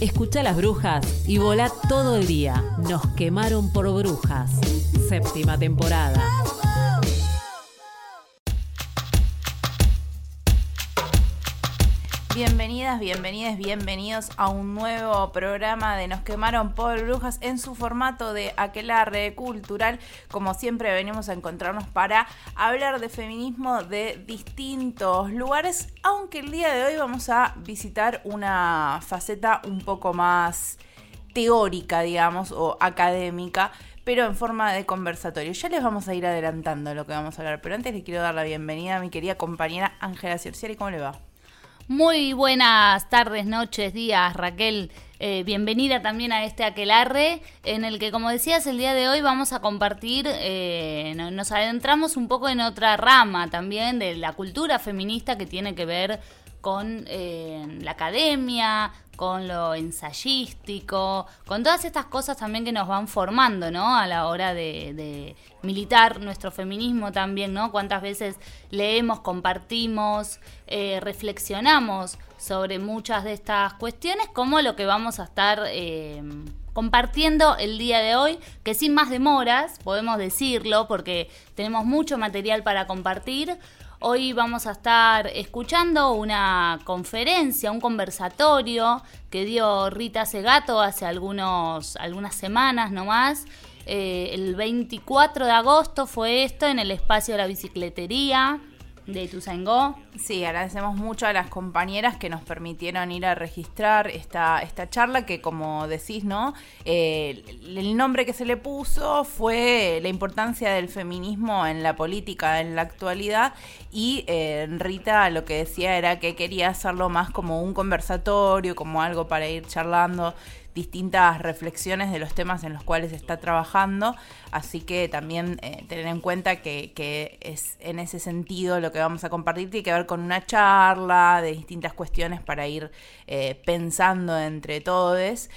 Escucha las brujas y volá todo el día. Nos quemaron por brujas. Séptima temporada. Bienvenidas, bienvenidas, bienvenidos a un nuevo programa de Nos quemaron por brujas en su formato de aquelarre cultural. Como siempre venimos a encontrarnos para hablar de feminismo de distintos lugares, aunque el día de hoy vamos a visitar una faceta un poco más teórica, digamos, o académica, pero en forma de conversatorio. Ya les vamos a ir adelantando lo que vamos a hablar, pero antes le quiero dar la bienvenida a mi querida compañera Ángela Cerciari. ¿Cómo le va? Muy buenas tardes, noches, días, Raquel. Eh, bienvenida también a este aquelarre, en el que, como decías, el día de hoy vamos a compartir, eh, no- nos adentramos un poco en otra rama también de la cultura feminista que tiene que ver con eh, la academia, con lo ensayístico, con todas estas cosas también que nos van formando, ¿no? A la hora de, militar nuestro feminismo también, ¿no? Cuántas veces leemos, compartimos, eh, reflexionamos sobre muchas de estas cuestiones, como lo que vamos a estar eh, compartiendo el día de hoy, que sin más demoras, podemos decirlo, porque tenemos mucho material para compartir. Hoy vamos a estar escuchando una conferencia, un conversatorio que dio Rita Segato hace algunos, algunas semanas nomás. Eh, el 24 de agosto fue esto en el espacio de la bicicletería de Ituzaingó. Sí, agradecemos mucho a las compañeras que nos permitieron ir a registrar esta, esta charla que como decís, ¿no? Eh, el nombre que se le puso fue la importancia del feminismo en la política en la actualidad y eh, Rita lo que decía era que quería hacerlo más como un conversatorio, como algo para ir charlando distintas reflexiones de los temas en los cuales está trabajando, así que también eh, tener en cuenta que, es en ese sentido lo que vamos a compartir tiene que ver con una charla de distintas cuestiones para ir eh, pensando entre todos.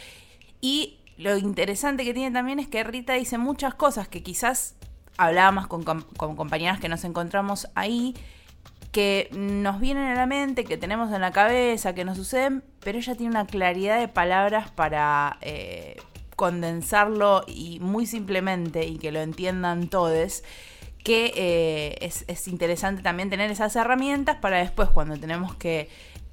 Y lo interesante que tiene también es que Rita dice muchas cosas que quizás hablábamos con, con compañeras que nos encontramos ahí, que nos vienen a la mente, que tenemos en la cabeza, que nos suceden, pero ella tiene una claridad de palabras para eh, condensarlo y muy simplemente y que lo entiendan todos que eh, es, es interesante también tener esas herramientas para después cuando tenemos que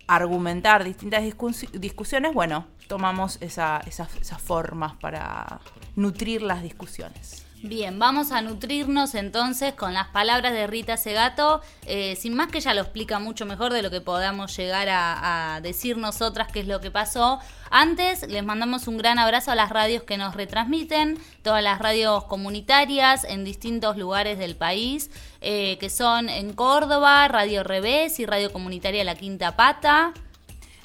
argumentar distintas discus- discusiones, bueno, tomamos esa- esas formas para nutrir las discusiones. Bien, vamos a nutrirnos entonces con las palabras de Rita Segato, eh, sin más que ella lo explica mucho mejor de lo que podamos llegar a, decir nosotras qué es lo que pasó. Antes les mandamos un gran abrazo a las radios que nos retransmiten, todas las radios comunitarias en distintos lugares del país, eh, que son en Córdoba, Radio Revés y Radio Comunitaria La Quinta Pata.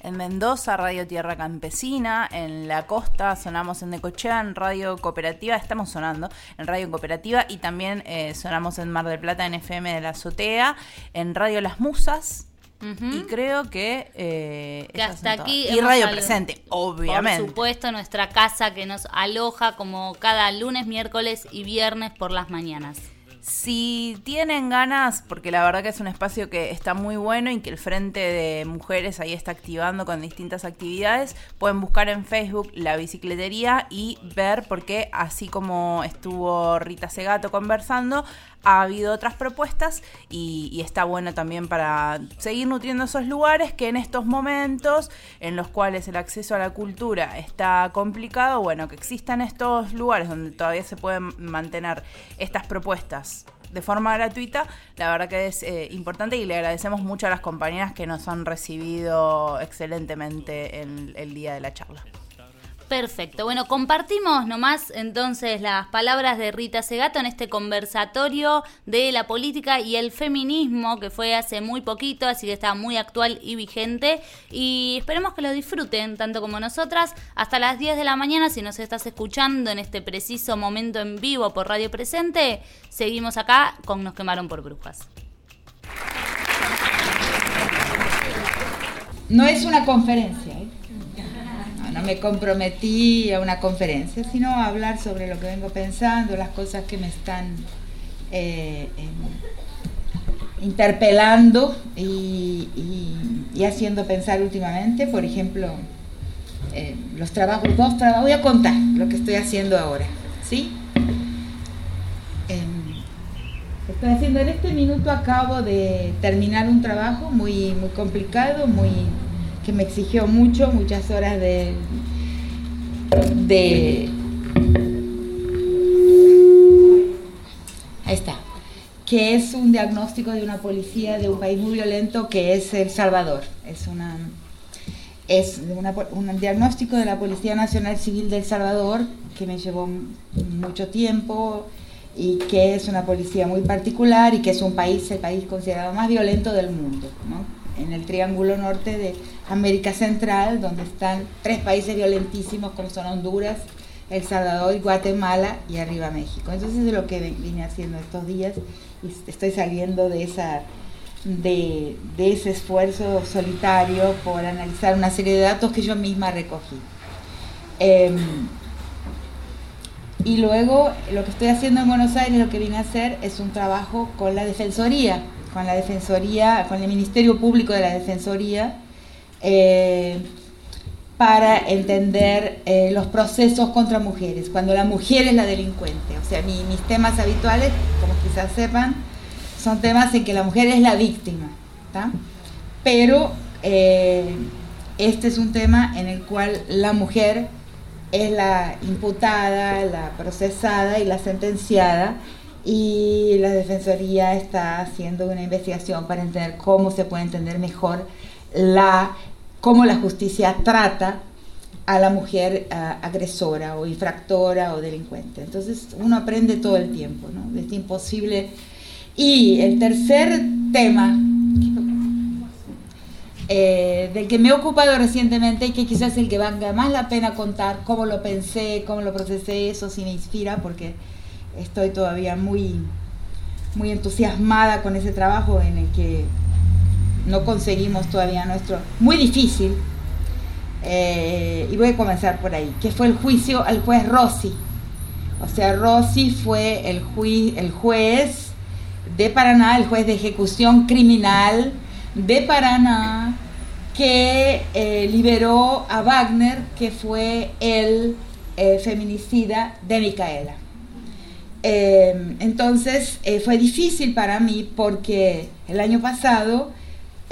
En Mendoza, Radio Tierra Campesina. En la costa sonamos en Necochea, en Radio Cooperativa. Estamos sonando en Radio Cooperativa y también eh, sonamos en Mar del Plata, en FM de la Azotea. En Radio Las Musas. Y creo que, eh, Que hasta aquí y Radio Presente, obviamente. Por supuesto, nuestra casa que nos aloja como cada lunes, miércoles y viernes por las mañanas. Si tienen ganas, porque la verdad que es un espacio que está muy bueno y que el Frente de Mujeres ahí está activando con distintas actividades, pueden buscar en Facebook la bicicletería y ver porque así como estuvo Rita Segato conversando, ha habido otras propuestas y, está bueno también para seguir nutriendo esos lugares que en estos momentos en los cuales el acceso a la cultura está complicado, bueno, que existan estos lugares donde todavía se pueden mantener estas propuestas de forma gratuita, la verdad que es eh, importante y le agradecemos mucho a las compañeras que nos han recibido excelentemente en el día de la charla. Perfecto. Bueno, compartimos nomás entonces las palabras de Rita Segato en este conversatorio de la política y el feminismo que fue hace muy poquito, así que está muy actual y vigente. Y esperemos que lo disfruten tanto como nosotras. Hasta las 10 de la mañana, si nos estás escuchando en este preciso momento en vivo por Radio Presente, seguimos acá con Nos quemaron por brujas. No es una conferencia, me comprometí a una conferencia, sino a hablar sobre lo que vengo pensando, las cosas que me están eh, em, interpelando y, haciendo pensar últimamente. Por ejemplo, eh, los trabajos, dos trabajos, voy a contar lo que estoy haciendo ahora, ¿sí? Em, Estoy haciendo en este minuto, acabo de terminar un trabajo muy, muy complicado, muy, que me exigió mucho, muchas horas de, de... Ahí está. Que es un diagnóstico de una policía de un país muy violento que es El Salvador. Es una es una un diagnóstico de la Policía Nacional Civil de El Salvador que me llevó mucho tiempo y que es una policía muy particular y que es un país, el país considerado más violento del mundo, ¿no? en el Triángulo Norte de América Central, donde están tres países violentísimos como son Honduras, El Salvador y Guatemala y arriba México. Entonces es lo que vine haciendo estos días y estoy saliendo de esa de ese esfuerzo solitario por analizar una serie de datos que yo misma recogí. Em, y luego lo que estoy haciendo en Buenos Aires, lo que vine a hacer es un trabajo con la Defensoría, con la Defensoría, con el Ministerio Público de la Defensoría, eh, para entender eh, los procesos contra mujeres, cuando la mujer es la delincuente. O sea, mi- mis temas habituales, como quizás sepan, son temas en que la mujer es la víctima, ¿tá? Pero eh, este es un tema en el cual la mujer es la imputada, la procesada y la sentenciada y la Defensoría está haciendo una investigación para entender cómo se puede entender mejor la, cómo la justicia trata a la mujer ah, agresora o infractora o delincuente. Entonces uno aprende todo el tiempo, ¿no? Es imposible. Y el tercer tema eh, del que me he ocupado recientemente y que quizás es el que valga más la pena contar, cómo lo pensé, cómo lo procesé, eso sí me inspira porque estoy todavía muy, muy entusiasmada con ese trabajo en el que no conseguimos todavía nuestro... Muy difícil. eh, y voy a comenzar por ahí, que fue el juicio al juez Rossi. O sea, Rossi fue el, el juez de Paraná, el juez de ejecución criminal de Paraná, que eh, liberó a Wagner, que fue el eh, feminicida de Micaela. Entonces fue difícil para mí porque el año pasado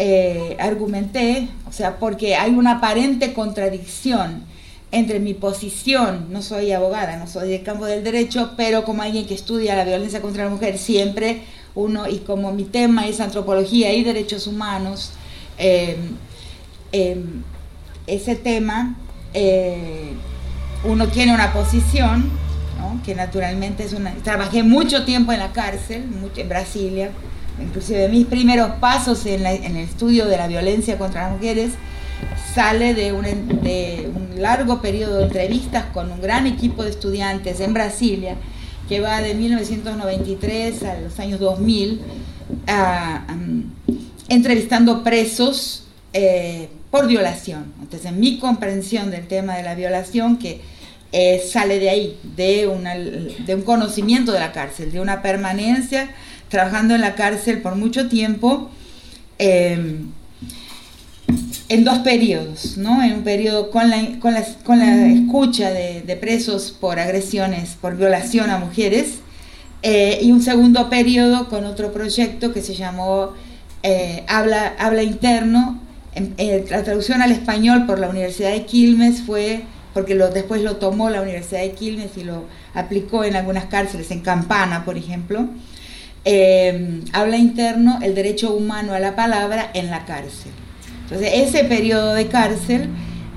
eh, argumenté, o sea, porque hay una aparente contradicción entre mi posición, no soy abogada, no soy del campo del derecho, pero como alguien que estudia la violencia contra la mujer, siempre uno, y como mi tema es antropología y derechos humanos, eh, eh, ese tema, eh, uno tiene una posición, que naturalmente es una... Trabajé mucho tiempo en la cárcel, mucho, en Brasilia, inclusive mis primeros pasos en, el estudio de la violencia contra las mujeres sale de un, largo periodo de entrevistas con un gran equipo de estudiantes en Brasilia, que va de 1993 a los años 2000, a, am, entrevistando presos eh, por violación. Entonces, mi comprensión del tema de la violación, que eh, sale de ahí, de, de un conocimiento de la cárcel, de una permanencia trabajando en la cárcel por mucho tiempo, eh, en dos periodos, ¿no? En un periodo con la, con la, con la escucha de, de, presos por agresiones, por violación a mujeres, eh, y un segundo periodo con otro proyecto que se llamó eh, Habla, Habla Interno. En, en, la traducción al español por la Universidad de Quilmes fue, porque lo, después lo tomó la Universidad de Quilmes y lo aplicó en algunas cárceles, en Campana, por ejemplo. Eh, habla interno el derecho humano a la palabra en la cárcel. Entonces, ese periodo de cárcel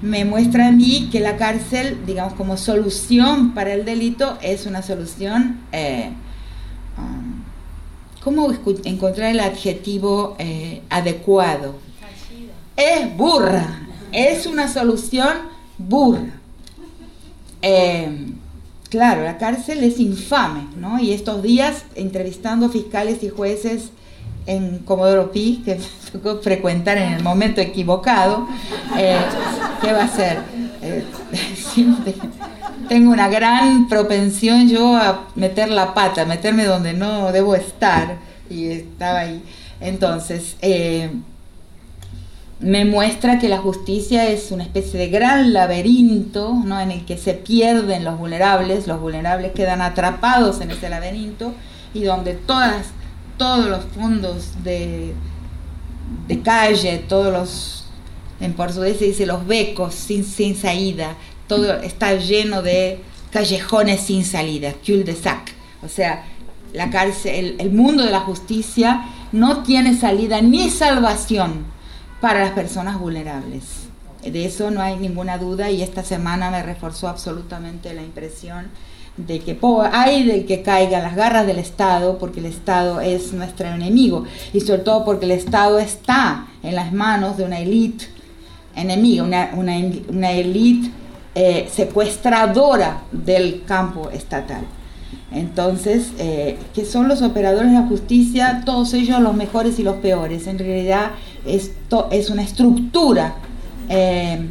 me muestra a mí que la cárcel, digamos, como solución para el delito, es una solución, eh, um, ¿cómo encontrar el adjetivo eh, adecuado? Es burra, es una solución burra. Eh, claro, la cárcel es infame, ¿no? Y estos días, entrevistando fiscales y jueces en Comodoro Pi, que me tocó frecuentar en el momento equivocado, eh, ¿qué va a ser? Eh, tengo una gran propensión yo a meter la pata, a meterme donde no debo estar, y estaba ahí. Entonces, eh, me muestra que la justicia es una especie de gran laberinto ¿no? en el que se pierden los vulnerables, los vulnerables quedan atrapados en ese laberinto y donde todas todos los fondos de, de calle, todos los, en portugués se dice los becos sin, sin salida, todo está lleno de callejones sin salida, cul de sac. O sea, la cárcel, el, el mundo de la justicia no tiene salida ni salvación para las personas vulnerables. De eso no hay ninguna duda y esta semana me reforzó absolutamente la impresión de que hay de que caiga las garras del Estado, porque el Estado es nuestro enemigo, y sobre todo porque el Estado está en las manos de una élite enemiga, una, una, élite eh, secuestradora del campo estatal. Entonces, eh, que son los operadores de la justicia, todos ellos los mejores y los peores. En realidad, esto es una estructura eh,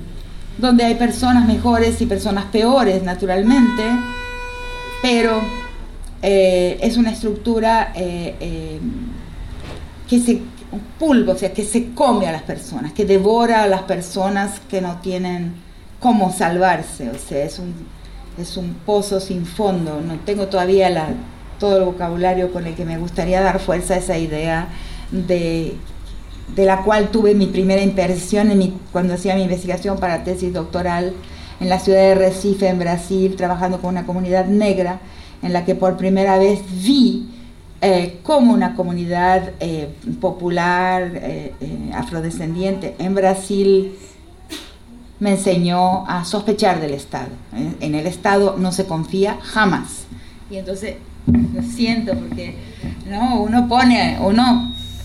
donde hay personas mejores y personas peores, naturalmente pero eh, es una estructura que se o sea, que se come a las personas, que devora a las personas que no tienen cómo salvarse, o sea, es un, es un pozo sin fondo, no tengo todavía la, todo el vocabulario con el que me gustaría dar fuerza a esa idea de, de la cual tuve mi primera impresión en mi, cuando hacía mi investigación para tesis doctoral, en la ciudad de Recife, en Brasil, trabajando con una comunidad negra, en la que por primera vez vi eh, cómo una comunidad eh, popular eh, eh, afrodescendiente en Brasil me enseñó a sospechar del Estado. En el Estado no se confía jamás. Y entonces lo siento porque no uno pone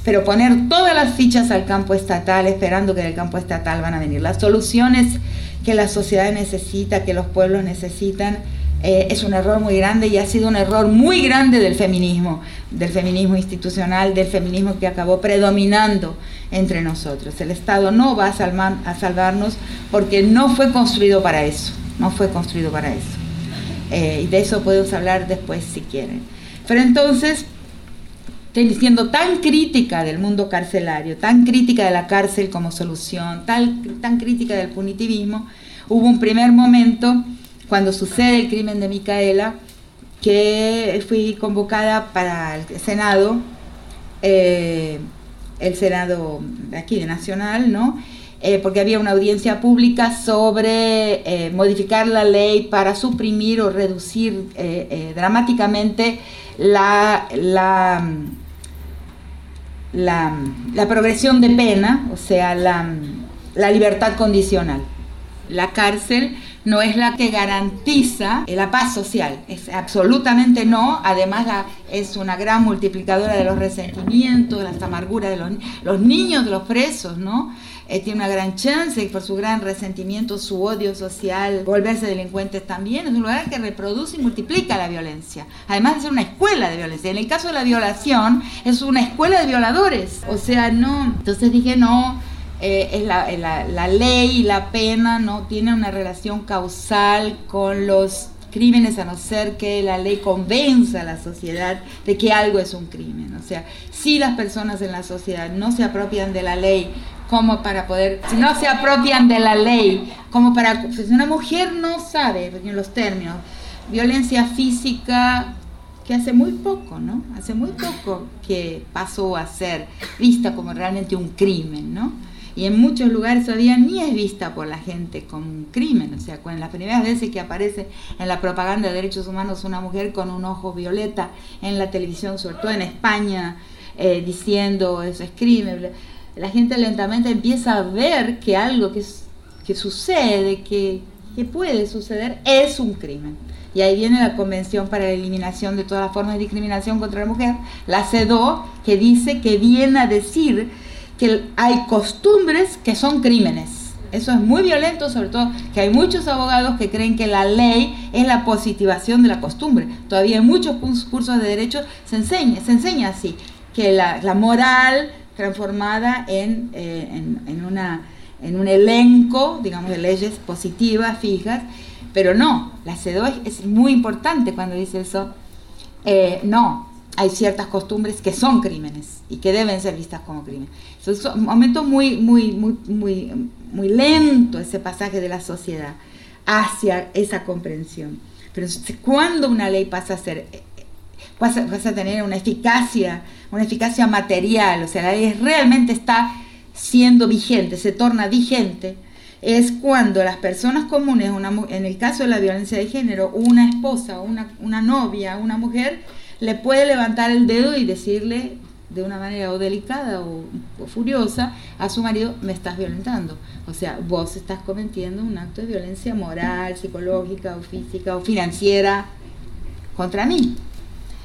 pero poner todas las fichas al campo estatal esperando que del campo estatal van a venir las soluciones que la sociedad necesita, que los pueblos necesitan, eh, es un error muy grande y ha sido un error muy grande del feminismo, del feminismo institucional, del feminismo que acabó predominando entre nosotros. El Estado no va a, salvar, a salvarnos porque no fue construido para eso, no fue construido para eso. Eh, y de eso podemos hablar después si quieren. Pero entonces, siendo tan crítica del mundo carcelario, tan crítica de la cárcel como solución, tan, tan crítica del punitivismo, hubo un primer momento cuando sucede el crimen de Micaela que fui convocada para el Senado, eh, el Senado de aquí de Nacional, ¿no? Eh, porque había una audiencia pública sobre eh, modificar la ley para suprimir o reducir eh, dramáticamente la, la, la, la, progresión de pena, o sea, la, la libertad condicional. La cárcel no es la que garantiza la paz social, es absolutamente no, además la, es una gran multiplicadora de los resentimientos, las amarguras de los, los niños de los presos, ¿no? Eh, tiene una gran chance por su gran resentimiento, su odio social, volverse delincuentes también. Es un lugar que reproduce y multiplica la violencia. Además de ser una escuela de violencia. En el caso de la violación, es una escuela de violadores. O sea, no. Entonces dije, no, eh, es la, la, la, ley y la pena no tiene una relación causal con los crímenes a no ser que la ley convenza a la sociedad de que algo es un crimen. O sea, si las personas en la sociedad no se apropian de la ley como para poder, si no se apropian de la ley, como para, si una mujer no sabe, en los términos, violencia física, que hace muy poco, ¿no? Hace muy poco que pasó a ser vista como realmente un crimen, ¿no? Y en muchos lugares todavía ni es vista por la gente como un crimen. O sea, cuando las primeras veces que aparece en la propaganda de derechos humanos una mujer con un ojo violeta en la televisión, sobre todo en España, eh, diciendo eso es crimen, la gente lentamente empieza a ver que algo que, que sucede, que, que puede suceder, es un crimen. Y ahí viene la Convención para la Eliminación de todas las formas de discriminación contra la mujer, la CEDO, que dice que viene a decir que hay costumbres que son crímenes. Eso es muy violento, sobre todo que hay muchos abogados que creen que la ley es la positivación de la costumbre. Todavía en muchos cursos de derecho se enseña, se enseña así, que la, moral transformada en, eh, en, una, en un elenco, digamos, de leyes positivas, fijas, pero no, la CEDO es, muy importante cuando dice eso. Eh, no, hay ciertas costumbres que son crímenes y que deben ser vistas como crímenes. Es un momento muy, muy, muy, muy, muy lento ese pasaje de la sociedad hacia esa comprensión. Pero cuando una ley pasa a ser vas a, tener una eficacia, una eficacia material, o sea, la ley realmente está siendo vigente, se torna vigente, es cuando las personas comunes, en el caso de la violencia de género, una esposa, una, una novia, una mujer, le puede levantar el dedo y decirle de una manera o delicada o, furiosa a su marido, me estás violentando. O sea, vos estás cometiendo un acto de violencia moral, psicológica o física o financiera contra mí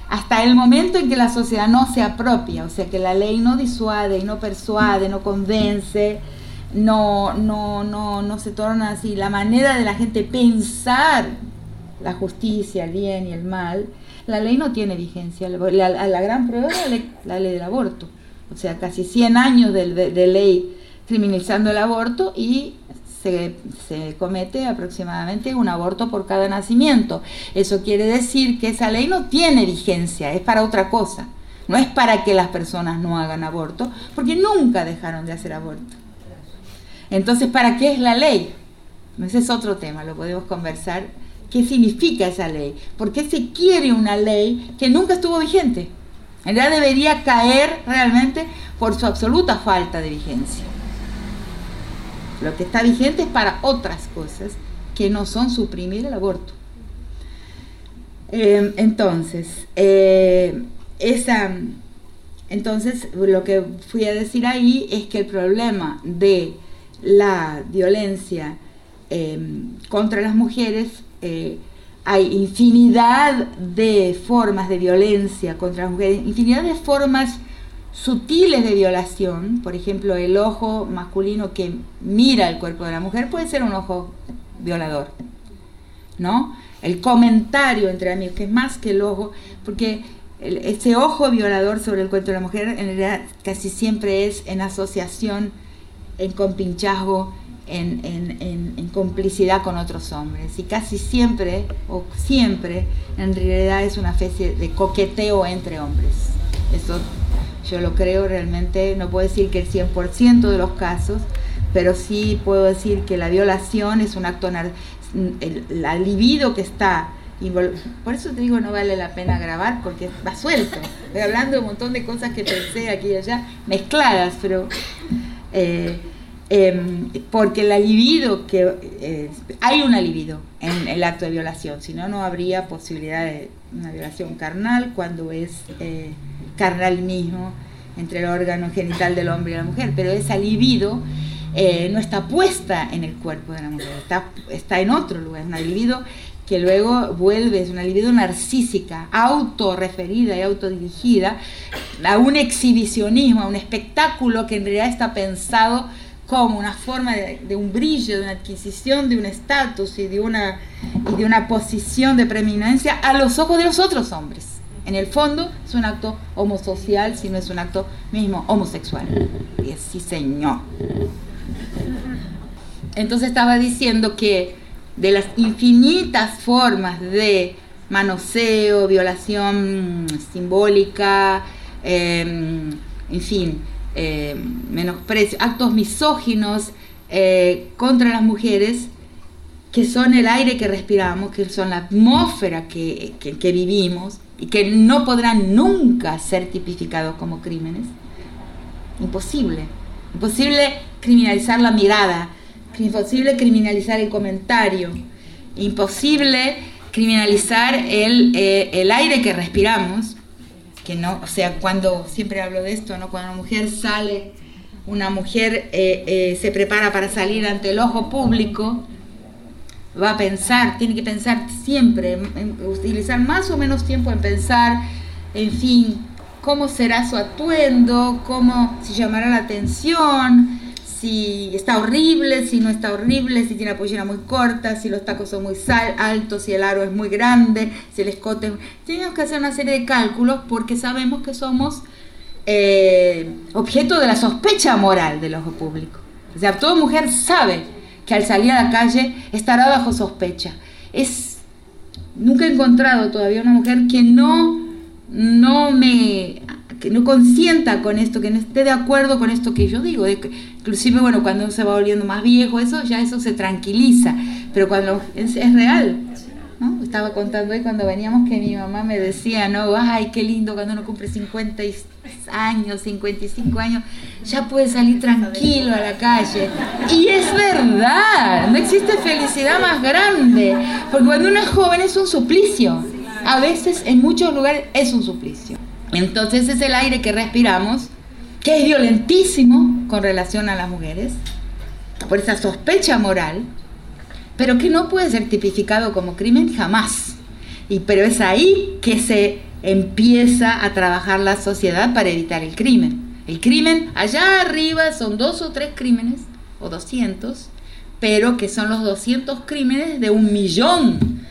hasta el momento en que la sociedad no se apropia, o sea, que la ley no disuade, no persuade, no convence, no, no, no, no se torna así. La manera de la gente pensar la justicia, el bien y el mal, la ley no tiene vigencia. La, la, gran prueba es la ley, del aborto. O sea, casi 100 años de, de ley criminalizando el aborto y se, comete aproximadamente un aborto por cada nacimiento. Eso quiere decir que esa ley no tiene vigencia, es para otra cosa. No es para que las personas no hagan aborto, porque nunca dejaron de hacer aborto. Entonces, ¿para qué es la ley? Ese es otro tema, lo podemos conversar. ¿Qué significa esa ley? ¿Por qué se quiere una ley que nunca estuvo vigente? En realidad debería caer realmente por su absoluta falta de vigencia. Lo que está vigente es para otras cosas que no son suprimir el aborto. Eh, entonces, eh, esa, entonces, lo que fui a decir ahí es que el problema de la violencia eh, contra las mujeres, hay infinidad de formas de violencia contra las mujeres, infinidad de formas sutiles de violación, por ejemplo, el ojo masculino que mira el cuerpo de la mujer puede ser un ojo violador, ¿no? El comentario entre amigos, que es más que el ojo, porque ese ojo violador sobre el cuerpo de la mujer en realidad casi siempre es en asociación, en compinchazgo, en, en, complicidad con otros hombres. Y casi siempre, o siempre, en realidad es una especie de coqueteo entre hombres. Eso yo lo creo realmente, no puedo decir que el 100% de los casos, pero sí puedo decir que la violación es un acto, el, la libido que está por eso te digo, no vale la pena grabar porque va suelto. Estoy hablando de un montón de cosas que pensé aquí y allá, mezcladas, pero. Eh, em, porque la libido, que eh, hay una libido en el acto de violación, si no, no habría posibilidad de una violación carnal cuando es. Eh, carnal mismo entre el órgano genital del hombre y la mujer, pero esa libido eh, no está puesta en el cuerpo de la mujer, está, está en otro lugar, es una libido que luego vuelve, es una libido narcísica, autorreferida y autodirigida a un exhibicionismo, a un espectáculo que en realidad está pensado como una forma de, un brillo, de una adquisición de un estatus y de una, y de una posición de preeminencia a los ojos de los otros hombres. En el fondo es un acto homosocial, si no es un acto mismo homosexual. Y es sí, señor. Entonces estaba diciendo que de las infinitas formas de manoseo, violación simbólica, em, en fin, em, menosprecio, actos misóginos eh, contra las mujeres, que son el aire que respiramos, que son la atmósfera que, que vivimos y que no podrán nunca ser tipificados como crímenes. Imposible. Imposible criminalizar la mirada, imposible criminalizar el comentario, imposible criminalizar el, eh, el aire que respiramos, que no, o sea, cuando, siempre hablo de esto, ¿no? Cuando una mujer sale, una mujer eh, eh, se prepara para salir ante el ojo público, va a pensar, tiene que pensar siempre, utilizar más o menos tiempo en pensar, en fin, cómo será su atuendo, cómo se llamará la atención, si está horrible, si no está horrible, si tiene la pollera muy corta, si los tacos son muy altos, si el aro es muy grande, si el escote... Tenemos que hacer una serie de cálculos porque sabemos que somos eh, objeto de la sospecha moral del ojo público. O sea, toda mujer sabe que al salir a la calle estará bajo sospecha. Es, nunca he encontrado todavía una mujer que no, no me no consienta con esto, que no esté de acuerdo con esto que yo digo. Inclusive, bueno, cuando se va volviendo más viejo, eso ya eso se tranquiliza, pero cuando es, real. ¿no? Estaba contando hoy cuando veníamos que mi mamá me decía, no, ay, qué lindo cuando uno cumple 50 años, 55 años, ya puede salir tranquilo a la calle. Y es verdad, no existe felicidad más grande, porque cuando uno es joven es un suplicio. A veces en muchos lugares es un suplicio. Entonces es el aire que respiramos, que es violentísimo con relación a las mujeres, por esa sospecha moral, pero que no puede ser tipificado como crimen jamás. Y, pero es ahí que se empieza a trabajar la sociedad para evitar el crimen. El crimen, allá arriba son dos o tres crímenes, o doscientos, pero que son los doscientos crímenes de un millón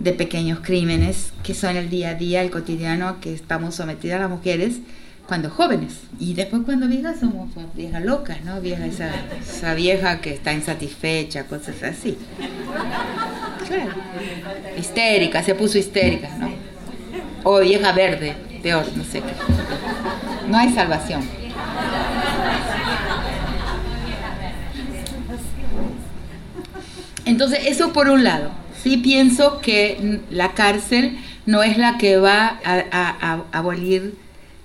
de pequeños crímenes que son el día a día, el cotidiano que estamos sometidas las mujeres cuando jóvenes. Y después cuando viejas somos viejas locas, ¿no? Vieja, esa, esa vieja que está insatisfecha, cosas así. Claro. Histérica, se puso histérica, ¿no? O vieja verde, peor, no sé qué. No hay salvación. Entonces, eso por un lado sí pienso que la cárcel no es la que va a, abolir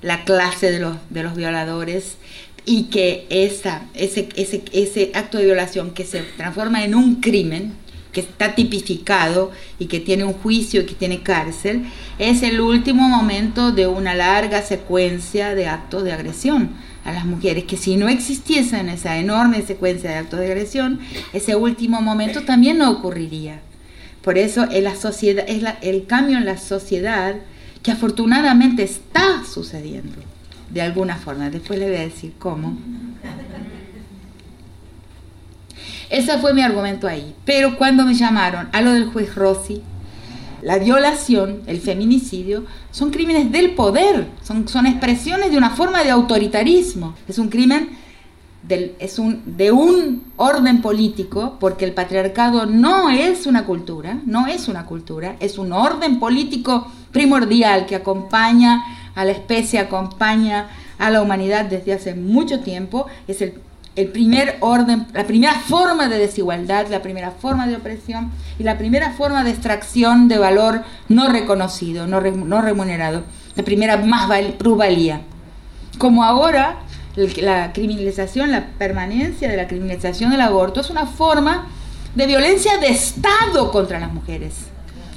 la clase de los, de los violadores y que ese, ese, ese acto de violación que se transforma en un crimen, que está tipificado y que tiene un juicio y que tiene cárcel, es el último momento de una larga secuencia de actos de agresión a las mujeres, que si no existiesen esa enorme secuencia de actos de agresión, ese último momento también no ocurriría. Por eso es, la sociedad, es el cambio en la sociedad que afortunadamente está sucediendo, de alguna forma. Después le voy a decir cómo. Ese fue mi argumento ahí. Pero cuando me llamaron a lo del juez Rossi, la violación, el feminicidio, son crímenes del poder, son, son expresiones de una forma de autoritarismo. Es un crimen es un, de un orden político, porque el patriarcado no es una cultura, no es una cultura, es un orden político primordial que acompaña a la especie, acompaña a la humanidad desde hace mucho tiempo, es el, primer orden, la primera forma de desigualdad, la primera forma de opresión y la primera forma de extracción de valor no reconocido, no, no remunerado, la primera más plusvalía. Como ahora la criminalización, la permanencia de la criminalización del aborto es una forma de violencia de Estado contra las mujeres.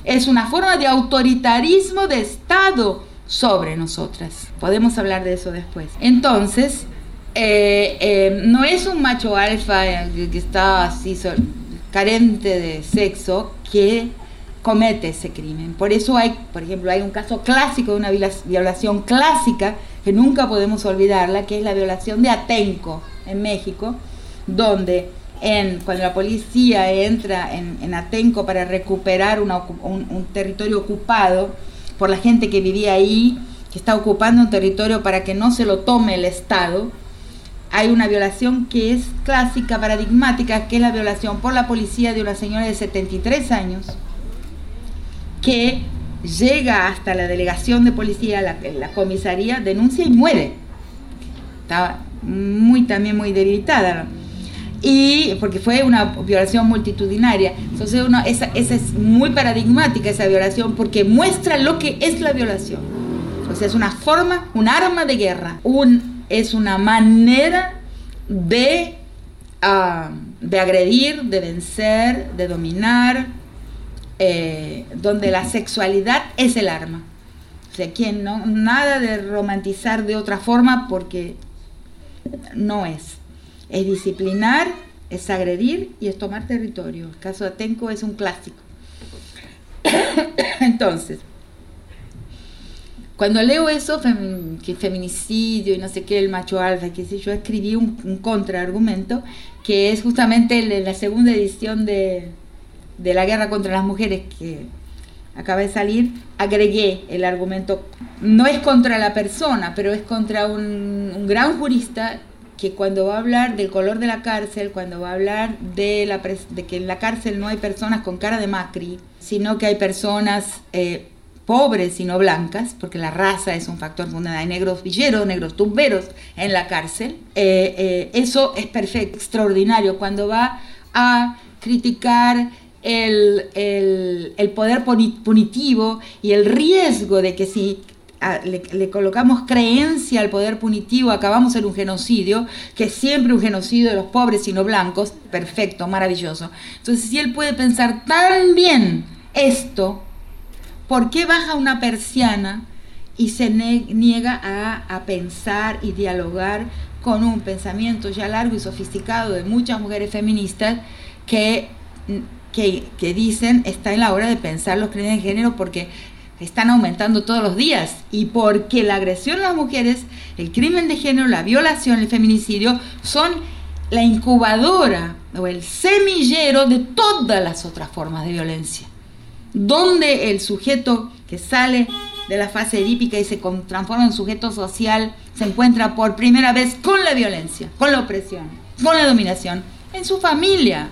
Es una forma de autoritarismo de Estado sobre nosotras. Podemos hablar de eso después. Entonces, eh, eh, no es un macho alfa eh, que, está así carente de sexo que comete ese crimen. Por eso hay, por ejemplo, hay un caso clásico de una viola- violación clásica que nunca podemos olvidarla, que es la violación de Atenco en México, donde cuando la policía entra en, en Atenco para recuperar un territorio ocupado por la gente que vivía ahí, que está ocupando un territorio para que no se lo tome el Estado, hay una violación que es clásica, paradigmática, que es la violación por la policía de una señora de 73 años, que llega hasta la delegación de policía, la, la comisaría, denuncia y muere. Estaba muy también muy debilitada. Y porque fue una violación multitudinaria. Entonces esa, es muy paradigmática esa violación porque muestra lo que es la violación. O sea, es una forma, un arma de guerra. Es una manera de, ah, de agredir, de vencer, de dominar, eh, donde la sexualidad es el arma. O sea, no, nada de romantizar de otra forma porque no es. Es disciplinar, es agredir y es tomar territorio. El caso de Atenco es un clásico. Entonces, cuando leo eso, que feminicidio y no sé qué, el macho alfa, qué sé yo, escribí un, un contraargumento que es justamente la segunda edición de, de La guerra contra las mujeres que acaba de salir, agregué el argumento, no es contra la persona, pero es contra un, gran jurista que cuando va a hablar del color de la cárcel, cuando va a hablar de, la de que en la cárcel no hay personas con cara de Macri, sino que hay personas eh, pobres y no blancas, porque la raza es un factor fundamental. Hay negros villeros, negros tumberos en la cárcel. Eh, eh, eso es perfecto, extraordinario. Cuando va a criticar el, el- poder puni- punitivo y el riesgo de que si a- le, colocamos creencia al poder punitivo, acabamos en un genocidio, que es siempre un genocidio de los pobres y no blancos, perfecto, maravilloso. Entonces, si él puede pensar tan bien esto, ¿por qué baja una persiana y se niega a, a pensar y dialogar con un pensamiento ya largo y sofisticado de muchas mujeres feministas que, que, dicen está en la hora de pensar los crímenes de género porque están aumentando todos los días y porque la agresión a las mujeres, el crimen de género, la violación, el feminicidio son la incubadora o el semillero de todas las otras formas de violencia donde el sujeto que sale de la fase edípica y se transforma en sujeto social se encuentra por primera vez con la violencia, con la opresión, con la dominación, en su familia.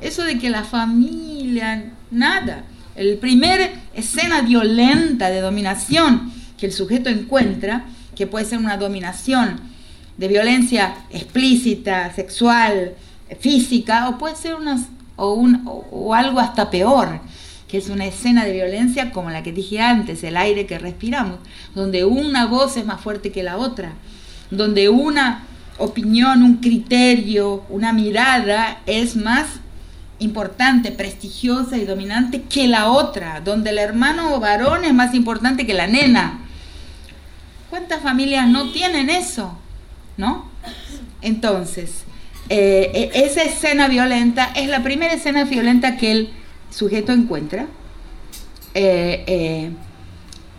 Eso de que la familia, nada. El primer escena violenta de dominación que el sujeto encuentra, que puede ser una dominación de violencia explícita, sexual, física, o puede ser unas, o, un, o, algo hasta peor, que es una escena de violencia como la que dije antes, el aire que respiramos, donde una voz es más fuerte que la otra, donde una opinión, un criterio, una mirada es más importante, prestigiosa y dominante que la otra, donde el hermano varón es más importante que la nena. ¿Cuántas familias no tienen eso? ¿No? Entonces, eh, eh, esa escena violenta es la primera escena violenta que el sujeto encuentra. eh, eh,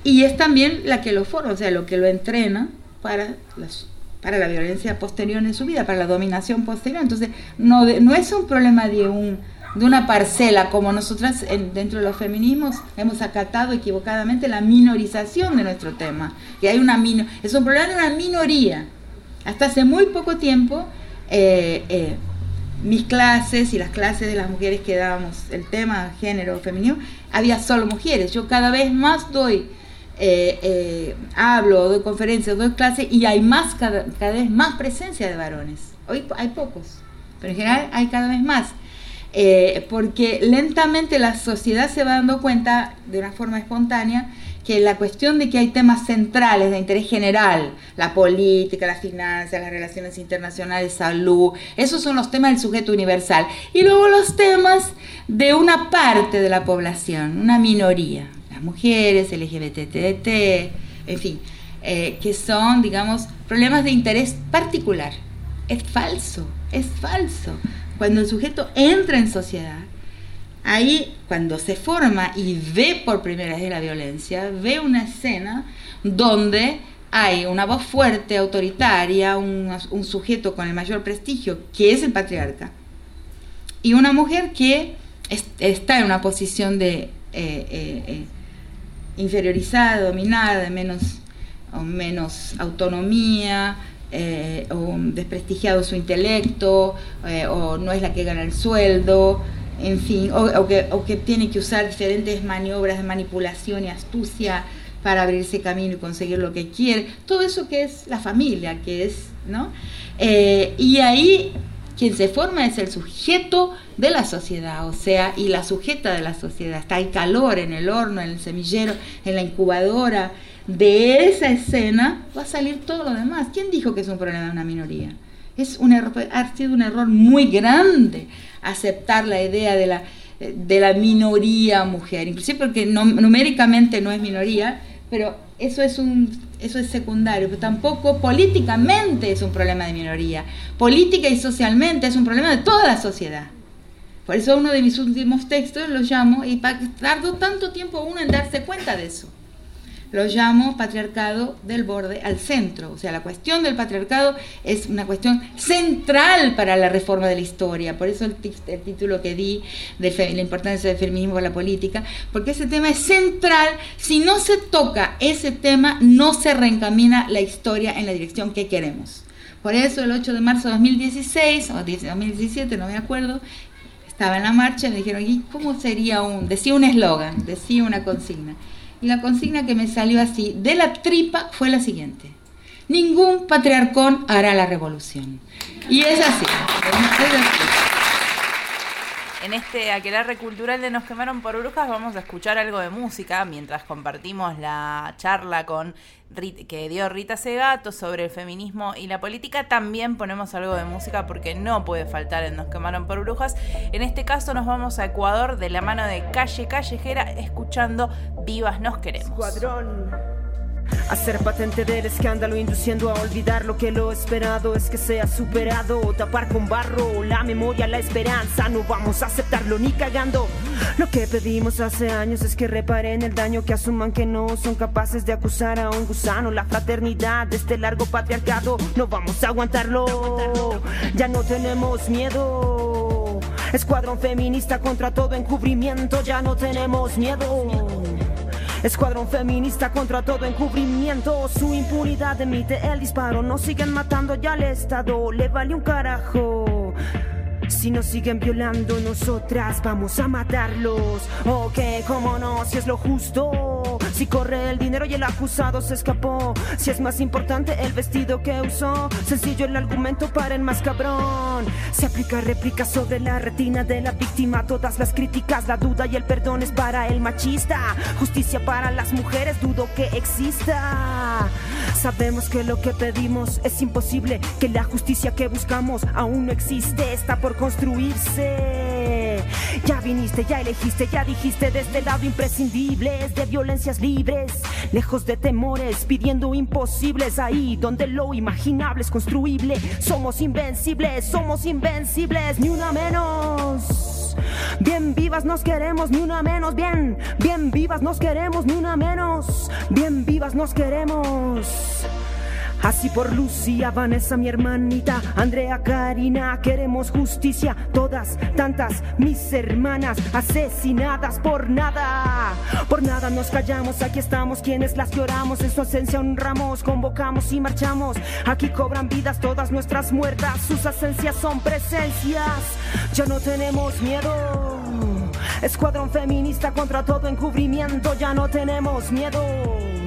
y es también la que lo forma, o sea, lo que lo entrena para, las, para la violencia posterior en su vida, para la dominación posterior. Entonces, no, de- no es un problema de, un, de una parcela, como nosotras en- dentro de los feminismos hemos acatado equivocadamente la minorización de nuestro tema. Que hay una mino, es un problema de una minoría. Hasta hace muy poco tiempo, eh, eh, mis clases y las clases de las mujeres que dábamos el tema género femenino, había solo mujeres. Yo cada vez más doy, eh, eh, hablo, doy conferencias, doy clases y hay más, cada, cada vez más presencia de varones. Hoy hay pocos, pero en general hay cada vez más. Eh, porque lentamente la sociedad se va dando cuenta de una forma espontánea que la cuestión de que hay temas centrales de interés general, la política, las finanzas, las relaciones internacionales, salud, esos son los temas del sujeto universal. Y luego los temas de una parte de la población, una minoría, las mujeres, LGBTT, en fin. eh, que son, digamos, problemas de interés particular. Es falso, es falso. Cuando el sujeto entra en sociedad, ahí cuando se forma y ve por primera vez la violencia, ve una escena donde hay una voz fuerte, autoritaria, un, sujeto con el mayor prestigio, que es el patriarca, y una mujer que es- está en una posición de eh, eh, inferiorizada, dominada, de menos, menos autonomía, eh, o desprestigiado su intelecto, eh, o no es la que gana el sueldo, en fin, o, que, que tiene que usar diferentes maniobras de manipulación y astucia para abrirse camino y conseguir lo que quiere. Todo eso que es la familia, que es, ¿no? Eh, y ahí quien se forma es el sujeto de la sociedad, o sea, y la sujeta de la sociedad. Está el calor en el horno, en el semillero, en la incubadora. De esa escena va a salir todo lo demás. ¿Quién dijo que es un problema de una minoría? Es un error, ha sido un error muy grande aceptar la idea de la, de la minoría mujer, inclusive porque numéricamente no es minoría, pero eso es un eso es secundario, pero tampoco políticamente es un problema de minoría. Política y socialmente es un problema de toda la sociedad. Por eso uno de mis últimos textos lo llamo, y tardó tanto tiempo uno en darse cuenta de eso, lo llamo patriarcado del borde al centro. O sea, la cuestión del patriarcado es una cuestión central para la reforma de la historia. Por eso el, el título que di de la importancia del feminismo en la política, porque ese tema es central. Si no se toca ese tema, no se reencamina la historia en la dirección que queremos. Por eso el 8 de marzo de 2016 o 10 2017, no me acuerdo, estaba en la marcha y me dijeron, ¿y cómo sería un? Decía un eslogan, decía una consigna. Y la consigna que me salió así, de la tripa, fue la siguiente. Ningún patriarcón hará la revolución. Y es así. es así. En este aquelarre cultural de Nos quemaron por brujas vamos a escuchar algo de música mientras compartimos la charla con que dio Rita Segato sobre el feminismo y la política. También ponemos algo de música porque no puede faltar en Nos quemaron por brujas. En este caso nos vamos a Ecuador de la mano de Calle Callejera escuchando Vivas nos queremos. Hacer patente del escándalo induciendo a olvidar lo que lo esperado es que sea superado. Tapar con barro la memoria, la esperanza. No vamos a aceptarlo ni cagando. Lo que pedimos hace años es que reparen el daño, que asuman que no son capaces de acusar a un gusano. La fraternidad de este largo patriarcado. No vamos a aguantarlo. Ya no tenemos miedo. Escuadrón feminista contra todo encubrimiento. Ya no tenemos miedo. Escuadrón feminista contra todo encubrimiento. Su impunidad emite el disparo. Nos siguen matando ya al Estado. Le vale un carajo. Si nos siguen violando, nosotras vamos a matarlos. Ok, cómo no, si es lo justo. Si corre el dinero y el acusado se escapó. Si es más importante el vestido que usó. Sencillo el argumento para el más cabrón. Se aplica réplica sobre la retina de la víctima. Todas las críticas, la duda y el perdón es para el machista. Justicia para las mujeres, dudo que exista. Sabemos que lo que pedimos es imposible, que la justicia que buscamos aún no existe, está por construirse. Ya viniste, ya elegiste, ya dijiste de este lado imprescindibles de violencias libres, lejos de temores, pidiendo imposibles ahí donde lo imaginable es construible. Somos invencibles, somos invencibles, ni una menos. Bien vivas nos queremos, ni una menos. Bien, bien vivas nos queremos, ni una menos. Bien vivas nos queremos. Así por Lucía, Vanessa, mi hermanita, Andrea, Karina, queremos justicia. Todas, tantas, mis hermanas asesinadas por nada. Por nada nos callamos, aquí estamos quienes las lloramos. En su ausencia honramos, convocamos y marchamos. Aquí cobran vidas todas nuestras muertas, sus esencias son presencias. Ya no tenemos miedo. Escuadrón feminista contra todo encubrimiento, ya no tenemos miedo.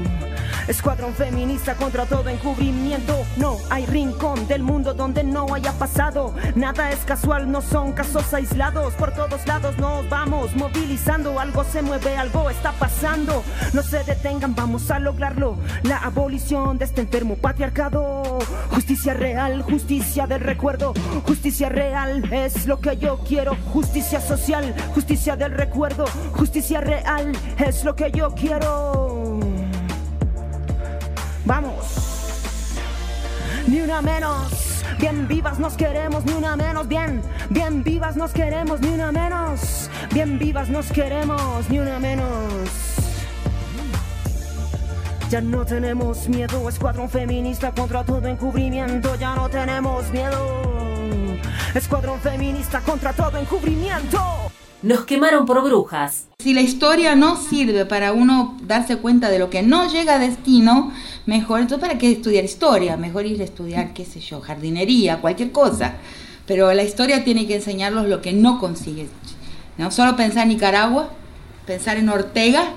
Escuadrón feminista contra todo encubrimiento. No hay rincón del mundo donde no haya pasado. Nada es casual, no son casos aislados. Por todos lados nos vamos movilizando. Algo se mueve, algo está pasando. No se detengan, vamos a lograrlo. La abolición de este enfermo patriarcado. Justicia real, justicia del recuerdo. Justicia real es lo que yo quiero. Justicia social, justicia del recuerdo. Justicia real es lo que yo quiero. Vamos, ni una menos. Bien vivas nos queremos, ni una menos. Bien, bien vivas nos queremos, ni una menos. Bien vivas nos queremos, ni una menos. Ya no tenemos miedo, escuadrón feminista contra todo encubrimiento. Ya no tenemos miedo. Escuadrón feminista contra todo encubrimiento. Nos quemaron por brujas. Si la historia no sirve para uno darse cuenta de lo que no llega a destino, mejor, entonces ¿para qué estudiar historia? Mejor ir a estudiar, qué sé yo, jardinería, cualquier cosa. Pero la historia tiene que enseñarlos lo que no consigue. No solo pensar en Nicaragua, pensar en Ortega.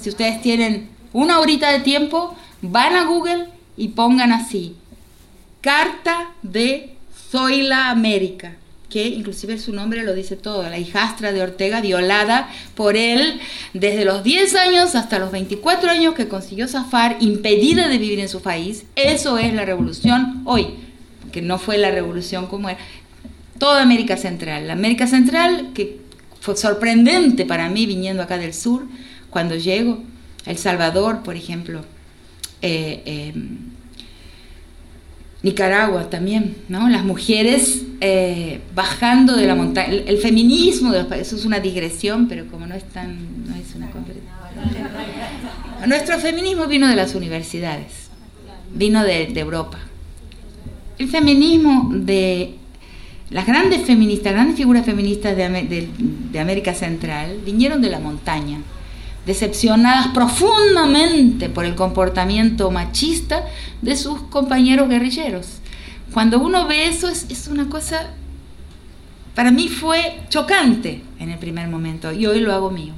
Si ustedes tienen una horita de tiempo, van a Google y pongan así, Carta de Zoila América que inclusive su nombre lo dice todo, la hijastra de Ortega violada por él desde los 10 años hasta los 24 años que consiguió zafar, impedida de vivir en su país. Eso es la revolución hoy, que no fue la revolución como era. Toda América Central, la América Central que fue sorprendente para mí viniendo acá del sur, cuando llego, El Salvador, por ejemplo. Eh, eh, Nicaragua también, ¿no? Las mujeres eh, bajando de la montaña. El, feminismo de los países, eso es una digresión, pero como no es tan, no es una Nuestro feminismo vino de las universidades, vino de, Europa. El feminismo de las grandes feministas, grandes figuras feministas de, de América Central vinieron de la montaña decepcionadas profundamente por el comportamiento machista de sus compañeros guerrilleros. Cuando uno ve eso es, una cosa, para mí fue chocante en el primer momento y hoy lo hago mío.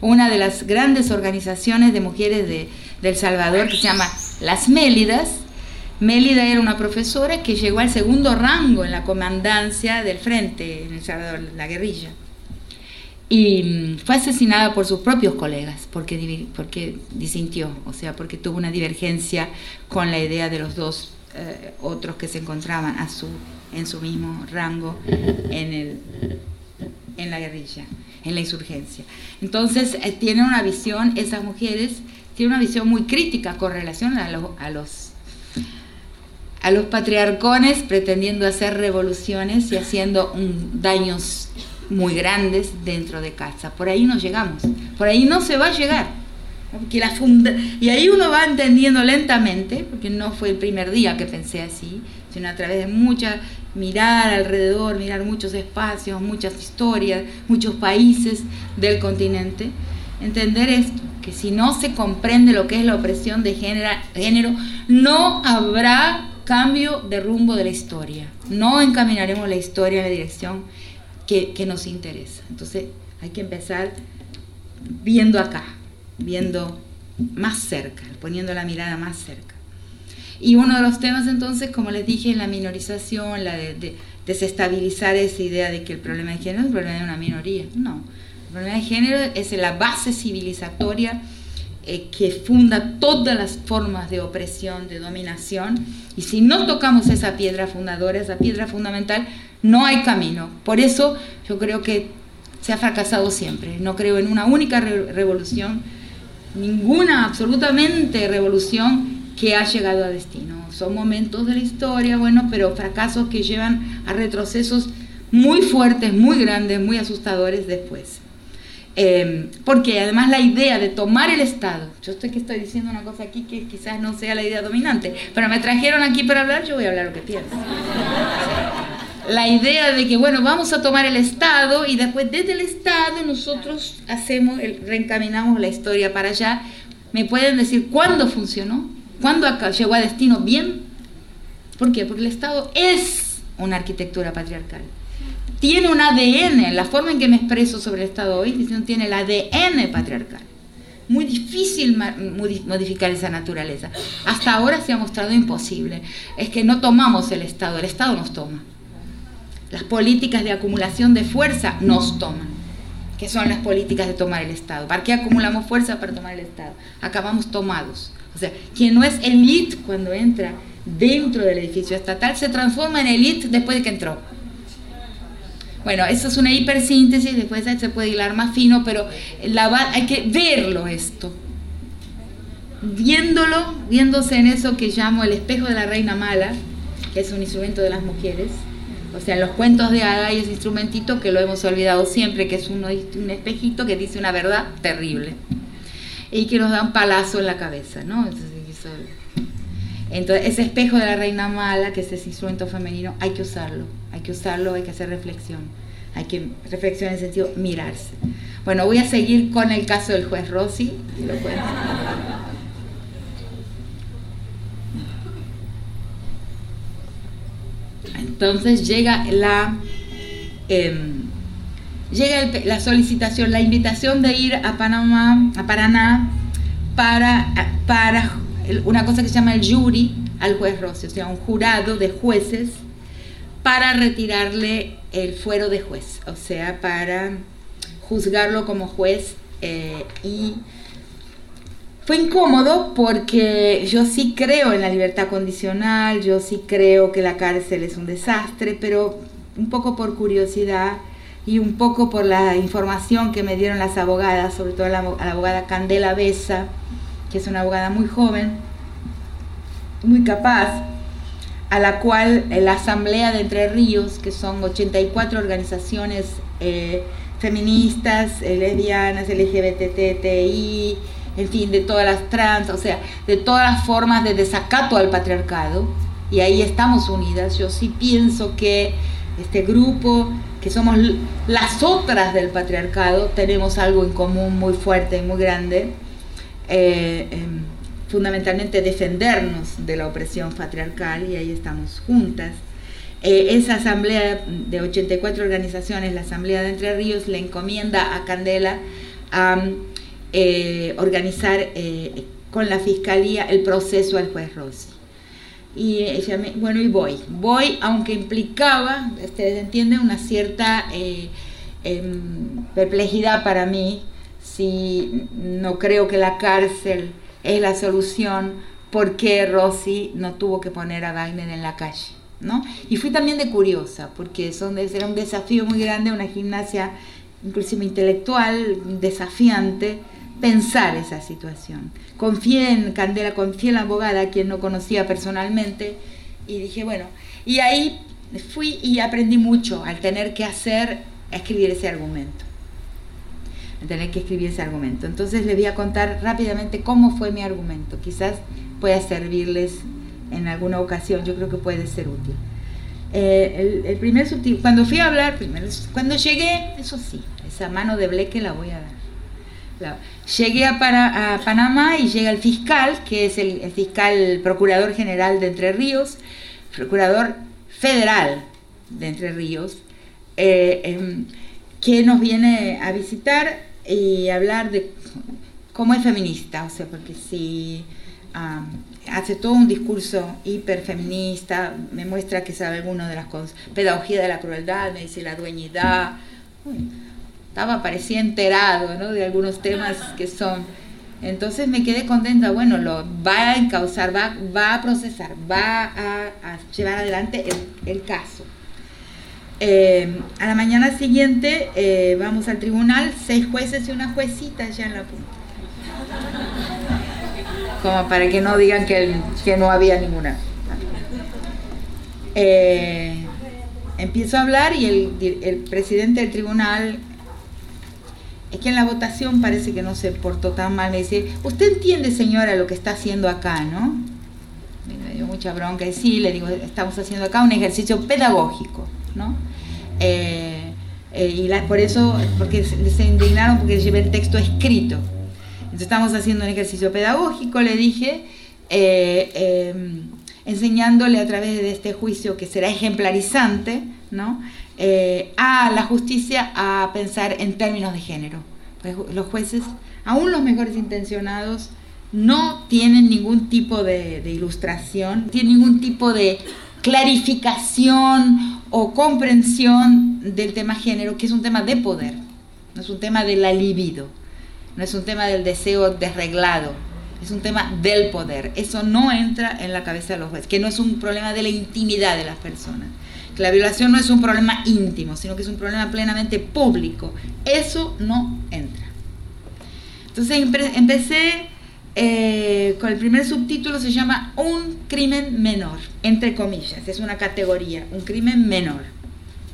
Una de las grandes organizaciones de mujeres de, El Salvador que se llama Las Mélidas, Mélida era una profesora que llegó al segundo rango en la comandancia del frente en El Salvador, la guerrilla y mm, fue asesinada por sus propios colegas porque, porque disintió, o sea, porque tuvo una divergencia con la idea de los dos eh, otros que se encontraban a su, en su mismo rango en, el, en la guerrilla, en la insurgencia. Entonces, eh, tienen una visión, esas mujeres tienen una visión muy crítica con relación a, a los a los patriarcones pretendiendo hacer revoluciones y haciendo un, daños muy grandes dentro de casa. Por ahí no llegamos, por ahí no se va a llegar. Porque la y ahí uno va entendiendo lentamente, porque no fue el primer día que pensé así, sino a través de mucha mirar alrededor, mirar muchos espacios, muchas historias, muchos países del continente, entender esto, que si no se comprende lo que es la opresión de género no habrá cambio de rumbo de la historia. No encaminaremos la historia en la dirección que, nos interesa. Entonces hay que empezar viendo acá, viendo más cerca, poniendo la mirada más cerca. Y uno de los temas entonces, como les dije, es la minorización, la de, desestabilizar esa idea de que el problema de género es un problema de una minoría. No, el problema de género es la base civilizatoria eh, que funda todas las formas de opresión, de dominación. Y si no tocamos esa piedra fundadora, esa piedra fundamental, no hay camino. Por eso yo creo que se ha fracasado siempre. No creo en una única revolución, ninguna absolutamente revolución que ha llegado a destino. Son momentos de la historia, bueno, pero fracasos que llevan a retrocesos muy fuertes, muy grandes, muy asustadores después. Em, porque además la idea de tomar el Estado, yo estoy que estoy diciendo una cosa aquí que quizás no sea la idea dominante, pero me trajeron aquí para hablar, yo voy a hablar lo que pienso la idea de que, bueno, vamos a tomar el Estado y después desde el Estado nosotros hacemos, reencaminamos la historia para allá. ¿Me pueden decir cuándo funcionó? ¿Cuándo llegó a destino bien? ¿Por qué? Porque el Estado es una arquitectura patriarcal. Tiene un ADN, la forma en que me expreso sobre el Estado hoy, tiene el ADN patriarcal. Muy difícil modificar esa naturaleza. Hasta ahora se ha mostrado imposible. Es que no tomamos el Estado, el Estado nos toma. Las políticas de acumulación de fuerza nos toman, que son las políticas de tomar el Estado. ¿Para qué acumulamos fuerza para tomar el Estado? Acabamos tomados. O sea, quien no es elite cuando entra dentro del edificio estatal se transforma en elite después de que entró. Bueno, eso es una hipersíntesis, después se puede hilar más fino, pero hay que verlo esto. viéndolo, viéndose en eso que llamo el espejo de la reina mala, que es un instrumento de las mujeres, o sea, en los cuentos de hada hay ese instrumentito que lo hemos olvidado siempre, que es uno, un espejito que dice una verdad terrible y que nos da un palazo en la cabeza, ¿no? Entonces, entonces, ese espejo de la reina mala, que es ese instrumento femenino, hay que usarlo, hay que usarlo, hay que hacer reflexión, hay que reflexionar en el sentido mirarse. Bueno, voy a seguir con el caso del juez Rossi, si lo. Entonces llega la em, llega la solicitación, la invitación de ir a Panamá, a Paraná para, para una cosa que se llama el jury al juez Rossi, o sea, un jurado de jueces para retirarle el fuero de juez, o sea, para juzgarlo como juez eh, y fue incómodo porque yo sí creo en la libertad condicional, yo sí creo que la cárcel es un desastre, pero un poco por curiosidad y un poco por la información que me dieron las abogadas, sobre todo la, la abogada Candela Besa, que es una abogada muy joven, muy capaz, a la cual eh, la Asamblea de Entre Ríos, que son 84 organizaciones eh, feministas, eh, lesbianas, LGBTTI, en fin, de todas las trans, o sea, de todas las formas de desacato al patriarcado, y ahí estamos unidas. Yo sí pienso que este grupo, que somos las otras del patriarcado, tenemos algo en común muy fuerte y muy grande. Eh, em, fundamentalmente defendernos de la opresión patriarcal y ahí estamos juntas. Eh, esa asamblea de 84 organizaciones, la Asamblea de Entre Ríos, le encomienda a Candela a eh, organizar eh, con la Fiscalía el proceso al juez Rossi. Y ella me, bueno, y voy. Voy, aunque implicaba, ustedes entienden, una cierta eh, em, perplejidad para mí, si no creo que la cárcel es la solución, ¿por qué Rossi no tuvo que poner a Wagner en la calle? ¿no? Y fui también de curiosa, porque son, era un desafío muy grande, una gimnasia inclusive intelectual, desafiante, pensar esa situación. Confié en Candela, confié en la abogada, quien no conocía personalmente, y dije, bueno, y ahí fui y aprendí mucho al tener que hacer, escribir ese argumento. Al tener que escribir ese argumento. Entonces les voy a contar rápidamente cómo fue mi argumento. Quizás pueda servirles en alguna ocasión, yo creo que puede ser útil. Eh, el, el, primer cuando fui a hablar, primero, cuando llegué, eso sí, esa mano de bleque la voy a dar. Llegué a, Panamá y llega el fiscal, que es el, fiscal procurador general de Entre Ríos, procurador federal de Entre Ríos, eh, eh, que nos viene a visitar y hablar de cómo es feminista, o sea, porque si um, hace todo un discurso hiperfeminista, me muestra que sabe alguno de las cosas, pedagogía de la crueldad, me dice la dueñidad, uy, estaba, parecía enterado ¿no? de algunos temas que son. Entonces me quedé contenta, bueno, lo va a encauzar, va, va a procesar, va a, llevar adelante el, el caso. Eh, a la mañana siguiente eh, vamos al tribunal, seis jueces y una juecita ya en la punta. Como para que no digan que, que no había ninguna. Eh, empiezo a hablar y el, el, presidente del tribunal, es que en la votación parece que no se portó tan mal, me dice, usted entiende señora lo que está haciendo acá, ¿no? Me dio mucha bronca y sí, le digo, estamos haciendo acá un ejercicio pedagógico, ¿no? Eh, eh, y la, por eso, porque se, se indignaron porque llevé el texto escrito. Entonces estamos haciendo un ejercicio pedagógico, le dije, eh, eh, enseñándole a través de este juicio que será ejemplarizante, ¿no? Eh, a la justicia a pensar en términos de género. Pues los jueces, aún los mejores intencionados, no tienen ningún tipo de, de ilustración, tienen ningún tipo de clarificación o comprensión del tema género, que es un tema de poder, no es un tema de la libido, no es un tema del deseo desreglado, es un tema del poder. Eso no entra en la cabeza de los jueces, que no es un problema de la intimidad de las personas. Que la violación no es un problema íntimo, sino que es un problema plenamente público. Eso no entra. Entonces empecé eh, con el primer subtítulo se llama Un crimen menor, entre comillas, es una categoría, un crimen menor,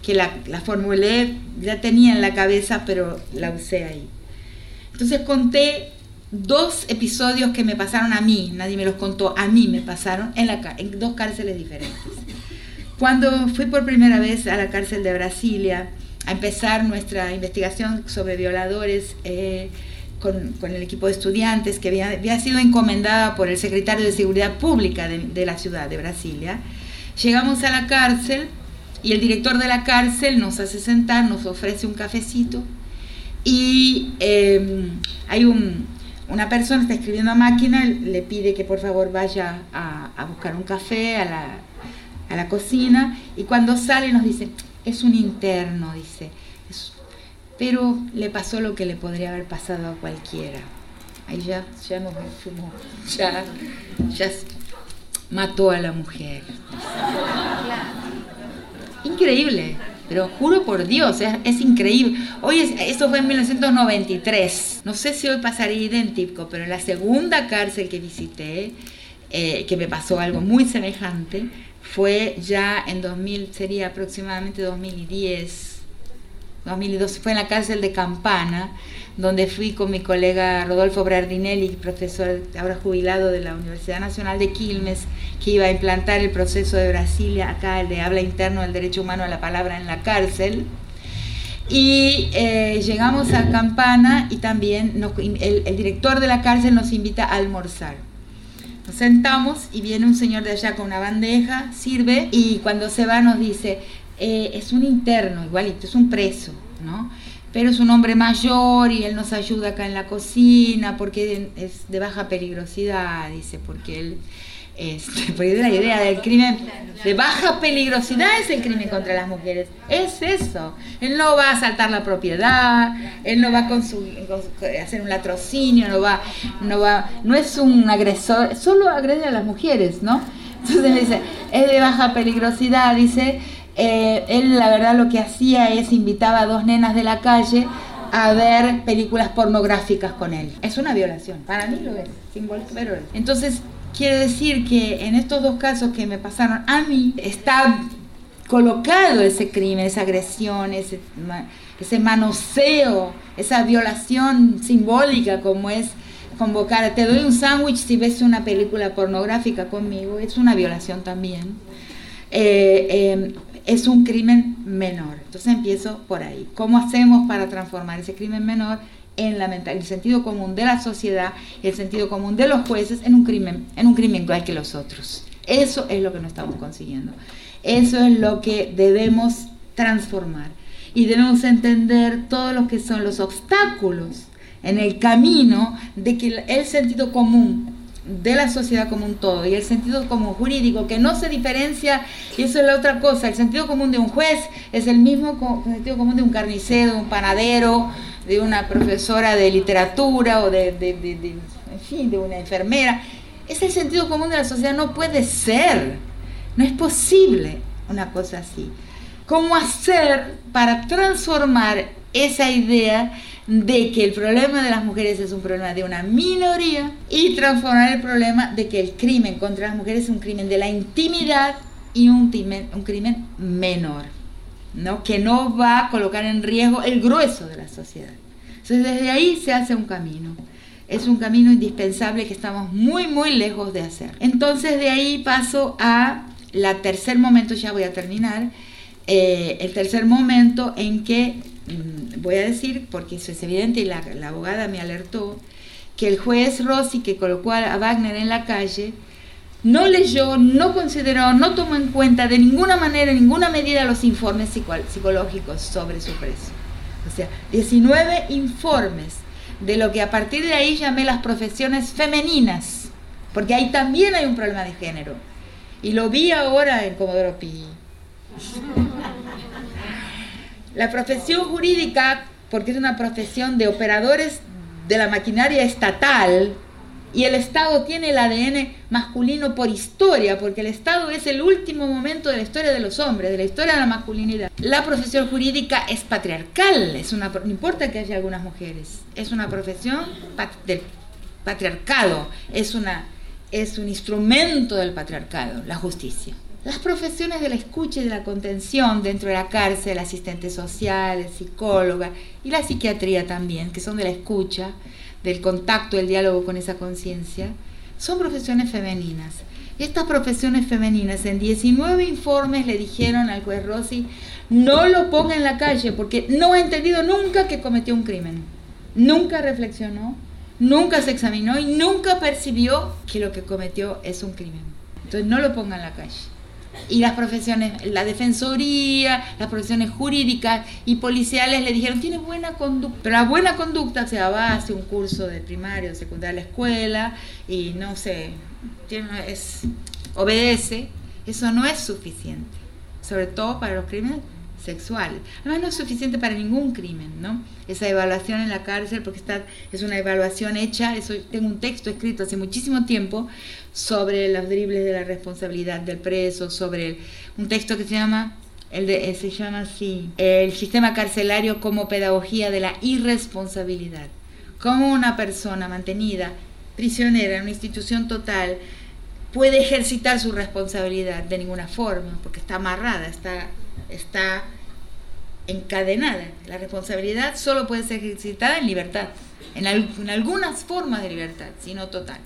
que la, la formulé, ya tenía en la cabeza, pero la usé ahí. Entonces conté dos episodios que me pasaron a mí, nadie me los contó, a mí me pasaron en, dos cárceles diferentes. Cuando fui por primera vez a la cárcel de Brasilia a empezar nuestra investigación sobre violadores, eh, con, con, el equipo de estudiantes que había, sido encomendada por el secretario de Seguridad Pública de, la ciudad de Brasilia. Llegamos a la cárcel y el director de la cárcel nos hace sentar, nos ofrece un cafecito y eh, hay un, una persona está escribiendo a máquina, le pide que por favor vaya a, a buscar un café a la, a la, cocina y cuando sale nos dice, es un interno, dice pero le pasó lo que le podría haber pasado a cualquiera. Ahí ya, ya nos fuimos, ya, ya mató a la mujer. Increíble, pero juro por Dios, es, es increíble. Hoy es, esto fue en 1993. No sé si hoy pasaría idéntico, pero en la segunda cárcel que visité, eh, que me pasó algo muy semejante, fue ya en 2000, sería aproximadamente 2010 2012 fue en la cárcel de Campana, donde fui con mi colega Rodolfo Brardinelli, profesor ahora jubilado de la Universidad Nacional de Quilmes, que iba a implantar el proceso de Brasilia, acá el de habla interno del derecho humano a la palabra en la cárcel. Y eh, llegamos a Campana y también el director de la cárcel nos invita a almorzar. Nos sentamos y viene un señor de allá con una bandeja, sirve y cuando se va nos dice, eh, es un interno, igualito, es un preso, ¿no? Pero es un hombre mayor y él nos ayuda acá en la cocina porque es de baja peligrosidad, dice, porque él, este, porque la idea del crimen de baja peligrosidad es el crimen contra las mujeres, es eso. Él no va a asaltar la propiedad, él no va a hacer un latrocinio, no va, no va, no es un agresor, solo agrede a las mujeres, ¿no? Entonces me dice, es de baja peligrosidad, dice, eh, él la verdad lo que hacía es invitaba a dos nenas de la calle a ver películas pornográficas con él. Es una violación, para mí lo es, pero es. Entonces, quiere decir que en estos dos casos que me pasaron a mí, está colocado ese crimen, esa agresión, ese, ese manoseo, esa violación simbólica como es convocar, te doy un sándwich si ves una película pornográfica conmigo, es una violación también. Eh, eh, es un crimen menor. Entonces empiezo por ahí. ¿Cómo hacemos para transformar ese crimen menor en la el sentido común de la sociedad el sentido común de los jueces en un crimen, en un crimen igual que los otros? Eso es lo que no estamos consiguiendo. Eso es lo que debemos transformar. Y debemos entender todos lo que son los obstáculos en el camino de que el sentido común de la sociedad como un todo y el sentido común jurídico que no se diferencia y eso es la otra cosa el sentido común de un juez es el mismo sentido común de un carnicero un panadero de una profesora de literatura o de, de, de, en fin de una enfermera. Es el sentido común de la sociedad no puede ser no es posible una cosa así. Cómo hacer para transformar esa idea de que el problema de las mujeres es un problema de una minoría y transformar el problema de que el crimen contra las mujeres es un crimen de la intimidad y un crimen, un crimen menor, ¿no? que no va a colocar en riesgo el grueso de la sociedad. Entonces desde ahí se hace un camino. Es un camino indispensable que estamos muy, muy lejos de hacer. Entonces de ahí paso a la tercer momento, ya voy a terminar, eh, el tercer momento en que Mm, voy a decir, porque eso es evidente y la, la abogada me alertó, que el juez Rossi, que colocó a Wagner en la calle, no leyó, no consideró, no tomó en cuenta de ninguna manera, ninguna medida los informes psicológicos sobre su preso. O sea, 19 informes de lo que a partir de ahí llamé las profesiones femeninas, porque ahí también hay un problema de género. Y lo vi ahora en Comodoro Pi. La profesión jurídica, porque es una profesión de operadores de la maquinaria estatal, y el Estado tiene el ADN masculino por historia, porque el Estado es el último momento de la historia de los hombres, de la historia de la masculinidad. La profesión jurídica es patriarcal, es una, no importa que haya algunas mujeres, es una profesión patriarcado, es, una, es un instrumento del patriarcado, la justicia. Las profesiones de la escucha y de la contención dentro de la cárcel, asistentes sociales, psicóloga y la psiquiatría también, que son de la escucha, del contacto, del diálogo con esa conciencia, son profesiones femeninas. Estas profesiones femeninas en 19 informes le dijeron al juez Rossi, no lo ponga en la calle porque no ha entendido nunca que cometió un crimen. Nunca reflexionó, nunca se examinó y nunca percibió que lo que cometió es un crimen. Entonces no lo ponga en la calle y las profesiones, la defensoría, las profesiones jurídicas y policiales le dijeron, tiene buena conducta, pero la buena conducta, se va, hace un curso de primario, secundaria, la escuela y no sé, tiene, es, obedece, eso no es suficiente, sobre todo para los crímenes sexuales. Además no es suficiente para ningún crimen, ¿no? Esa evaluación en la cárcel, porque está, es una evaluación hecha, eso, tengo un texto escrito hace muchísimo tiempo sobre los dribles de la responsabilidad del preso, sobre un texto que se llama el de, eh, se llama así, el sistema carcelario como pedagogía de la irresponsabilidad. Cómo una persona mantenida prisionera en una institución total puede ejercitar su responsabilidad de ninguna forma, porque está amarrada, está, está encadenada. La responsabilidad solo puede ser ejercitada en libertad, en, algunas formas de libertad, sino total.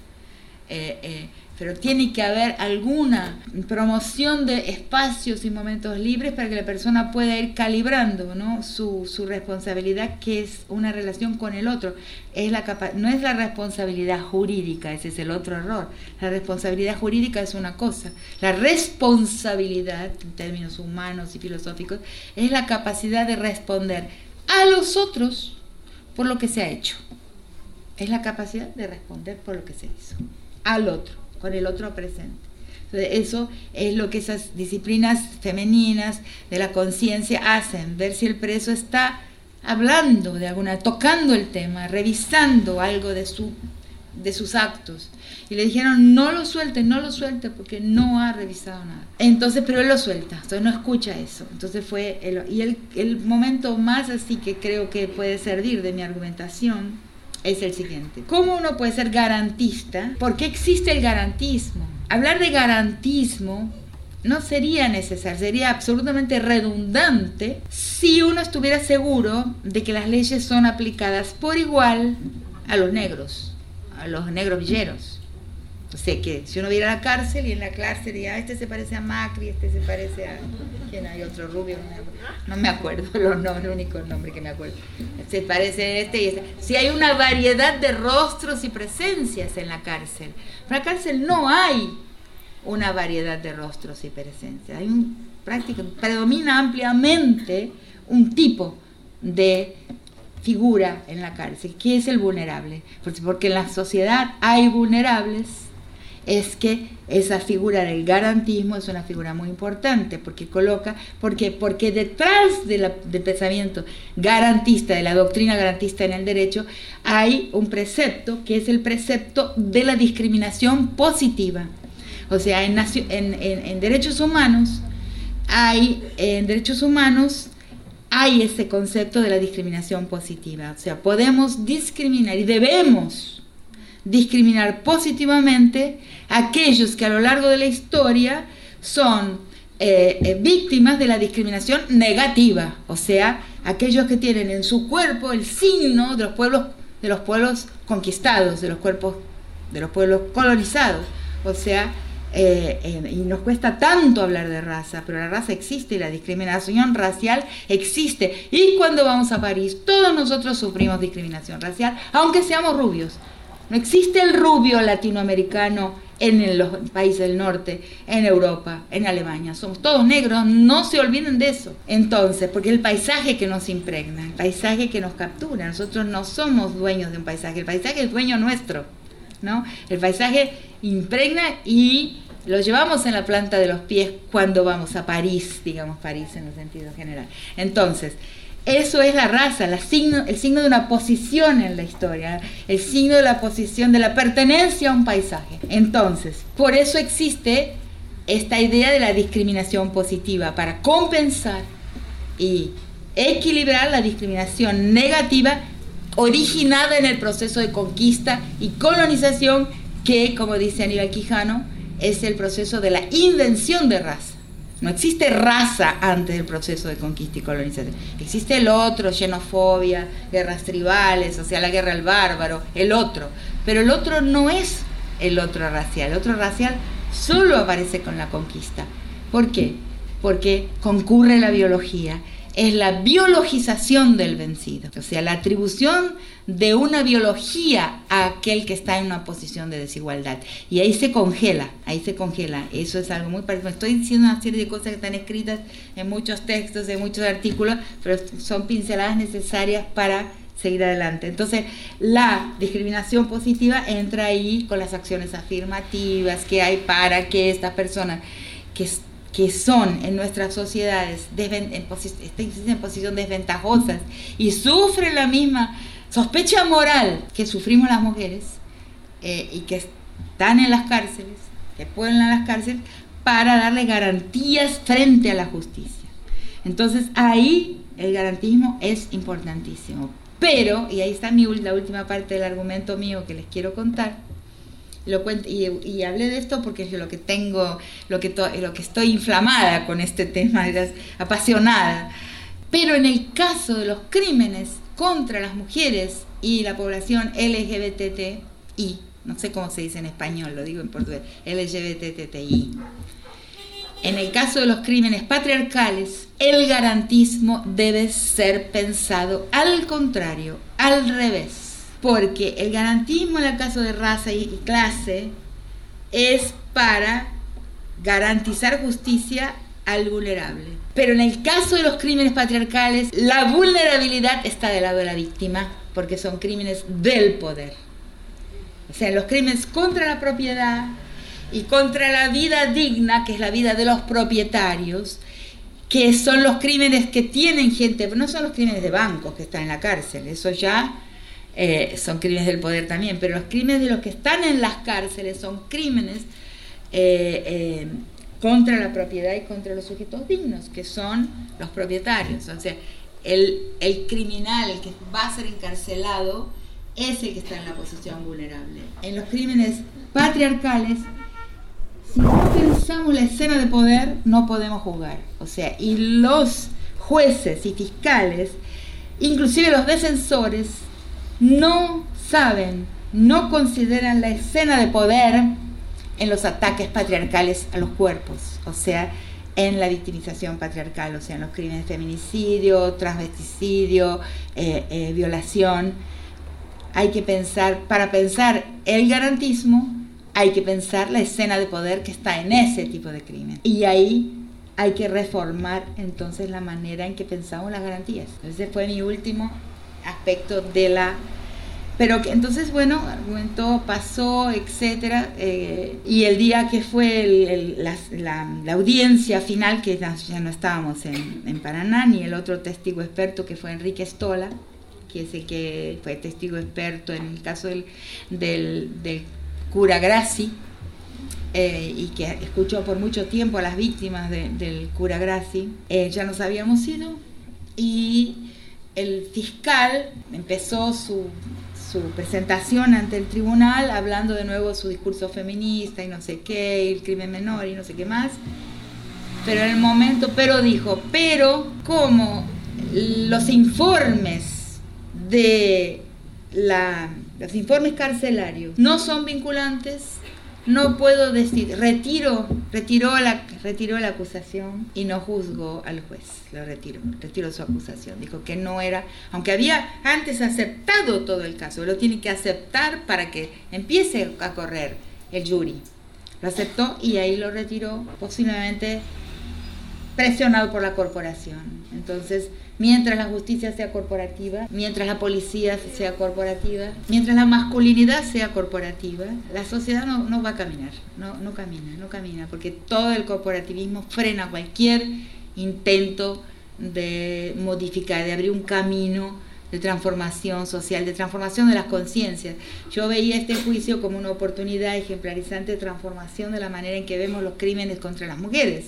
Eh, eh, pero tiene que haber alguna promoción de espacios y momentos libres para que la persona pueda ir calibrando ¿no? su, su responsabilidad, que es una relación con el otro. Es la no es la responsabilidad jurídica, ese es el otro error. La responsabilidad jurídica es una cosa. La responsabilidad, en términos humanos y filosóficos, es la capacidad de responder a los otros por lo que se ha hecho. Es la capacidad de responder por lo que se hizo al otro, con el otro presente. eso es lo que esas disciplinas femeninas de la conciencia hacen, ver si el preso está hablando de alguna, tocando el tema, revisando algo de, su, de sus actos. Y le dijeron, no lo suelte, no lo suelte, porque no ha revisado nada. Entonces, pero él lo suelta, entonces no escucha eso. Entonces fue, el, y el, el momento más así que creo que puede servir de mi argumentación es el siguiente. ¿Cómo uno puede ser garantista? ¿Por qué existe el garantismo? Hablar de garantismo no sería necesario, sería absolutamente redundante si uno estuviera seguro de que las leyes son aplicadas por igual a los negros, a los negros villeros. O sea que si uno viera la cárcel y en la cárcel diría, este se parece a Macri, este se parece a... ¿Quién hay otro rubio? No me acuerdo los nombres, el único nombre que me acuerdo. Se parece a este y este. Si hay una variedad de rostros y presencias en la cárcel. En la cárcel no hay una variedad de rostros y presencias. Hay un práctico, predomina ampliamente un tipo de figura en la cárcel, que es el vulnerable. Porque en la sociedad hay vulnerables es que esa figura del garantismo es una figura muy importante porque coloca, porque, porque detrás del pensamiento garantista, de la doctrina garantista en el derecho, hay un precepto que es el precepto de la discriminación positiva. O sea, en, en derechos humanos hay, en derechos humanos hay ese concepto de la discriminación positiva. O sea, podemos discriminar y debemos discriminar positivamente a aquellos que a lo largo de la historia son eh, eh, víctimas de la discriminación negativa, o sea, aquellos que tienen en su cuerpo el signo de los pueblos, de los pueblos conquistados, de los cuerpos, de los pueblos colonizados, o sea, eh, y nos cuesta tanto hablar de raza, pero la raza existe y la discriminación racial existe. Y cuando vamos a París, todos nosotros sufrimos discriminación racial, aunque seamos rubios. No existe el rubio latinoamericano en los países del norte, en Europa, en Alemania. Somos todos negros, no se olviden de eso. Entonces, porque el paisaje que nos impregna, el paisaje que nos captura, nosotros no somos dueños de un paisaje, el paisaje es dueño nuestro, ¿no? El paisaje impregna y lo llevamos en la planta de los pies cuando vamos a París, digamos París en el sentido general. Entonces, eso es la raza, el signo de una posición en la historia, el signo de la posición de la pertenencia a un paisaje. Entonces, por eso existe esta idea de la discriminación positiva, para compensar y equilibrar la discriminación negativa originada en el proceso de conquista y colonización que, como dice Aníbal Quijano, es el proceso de la invención de raza. No existe raza antes del proceso de conquista y colonización. Existe el otro, xenofobia, guerras tribales, o sea, la guerra al bárbaro, el otro. Pero el otro no es el otro racial. El otro racial solo aparece con la conquista. ¿Por qué? Porque concurre la biología es la biologización del vencido, o sea, la atribución de una biología a aquel que está en una posición de desigualdad. Y ahí se congela, ahí se congela. Eso es algo muy parecido. Estoy diciendo una serie de cosas que están escritas en muchos textos, en muchos artículos, pero son pinceladas necesarias para seguir adelante. Entonces, la discriminación positiva entra ahí con las acciones afirmativas que hay para que estas personas que que son en nuestras sociedades en, en posición desventajosas y sufren la misma sospecha moral que sufrimos las mujeres eh, y que están en las cárceles, que a las cárceles, para darle garantías frente a la justicia. Entonces ahí el garantismo es importantísimo. Pero, y ahí está mi, la última parte del argumento mío que les quiero contar, lo cuento, y, hablé de esto porque es lo que tengo, lo que, lo que estoy inflamada con este tema, apasionada. Pero en el caso de los crímenes contra las mujeres y la población LGBTI, no sé cómo se dice en español, lo digo en portugués, LGBTTI. En el caso de los crímenes patriarcales, el garantismo debe ser pensado al contrario, al revés porque el garantismo en el caso de raza y clase es para garantizar justicia al vulnerable. Pero en el caso de los crímenes patriarcales, la vulnerabilidad está del lado de la víctima, porque son crímenes del poder. O sea, los crímenes contra la propiedad y contra la vida digna, que es la vida de los propietarios, que son los crímenes que tienen gente, no son los crímenes de bancos que están en la cárcel, eso ya eh, son crímenes del poder también, pero los crímenes de los que están en las cárceles son crímenes eh, eh, contra la propiedad y contra los sujetos dignos, que son los propietarios. O sea, el, el criminal, el que va a ser encarcelado, es el que está en la posición vulnerable. En los crímenes patriarcales, si no pensamos la escena de poder, no podemos jugar. O sea, y los jueces y fiscales, inclusive los defensores, no saben, no consideran la escena de poder en los ataques patriarcales a los cuerpos, o sea, en la victimización patriarcal, o sea, en los crímenes de feminicidio, transvesticidio, eh, eh, violación. Hay que pensar, para pensar el garantismo, hay que pensar la escena de poder que está en ese tipo de crimen. Y ahí hay que reformar entonces la manera en que pensamos las garantías. Ese fue mi último aspecto de la pero que entonces, bueno, argumentó, pasó, etcétera, eh, y el día que fue la, audiencia final, que ya, no estábamos en, Paraná, ni el otro testigo experto que fue Enrique Stola, que es el que fue testigo experto en el caso del, del, cura Grassi, eh, y que escuchó por mucho tiempo a las víctimas del cura Grassi, eh, ya nos habíamos ido, y el fiscal empezó su, presentación ante el tribunal hablando de nuevo su discurso feminista y no sé qué, el crimen menor y no sé qué más. Pero en el momento, pero dijo, pero como los informes de la, los informes carcelarios no son vinculantes, no puedo decir, retiro, retiró la, retiró la acusación y no juzgó al juez, lo retiró, retiró su acusación, dijo que no era, aunque había antes aceptado todo el caso, lo tiene que aceptar para que empiece a correr el jury. Lo aceptó y ahí lo retiró, posiblemente presionado por la corporación. Entonces, mientras la justicia sea corporativa, mientras la policía sea corporativa, mientras la masculinidad sea corporativa, la sociedad no, va a caminar, no, no camina, no camina, porque todo el corporativismo frena cualquier intento de modificar, de abrir un camino de transformación social, de transformación de las conciencias. Yo veía este juicio como una oportunidad ejemplarizante de transformación de la manera en que vemos los crímenes contra las mujeres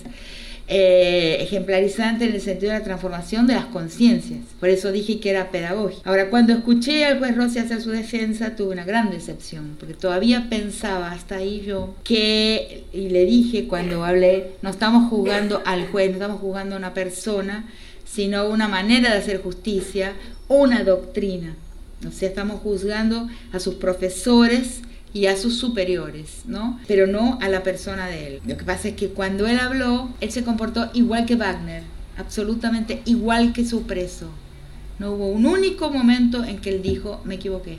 eh, ejemplarizante en el sentido de la transformación de las conciencias. Por eso dije que era pedagógico. Ahora, cuando escuché al juez Rossi hacer su defensa, tuve una gran decepción, porque todavía pensaba hasta ahí yo que, y le dije cuando hablé, no estamos juzgando al juez, no estamos juzgando a una persona, sino una manera de hacer justicia, una doctrina. O sea, estamos juzgando a sus profesores y a sus superiores, ¿no? Pero no a la persona de él. Lo que pasa es que cuando él habló, él se comportó igual que Wagner, absolutamente igual que su preso. No hubo un único momento en que él dijo, me equivoqué.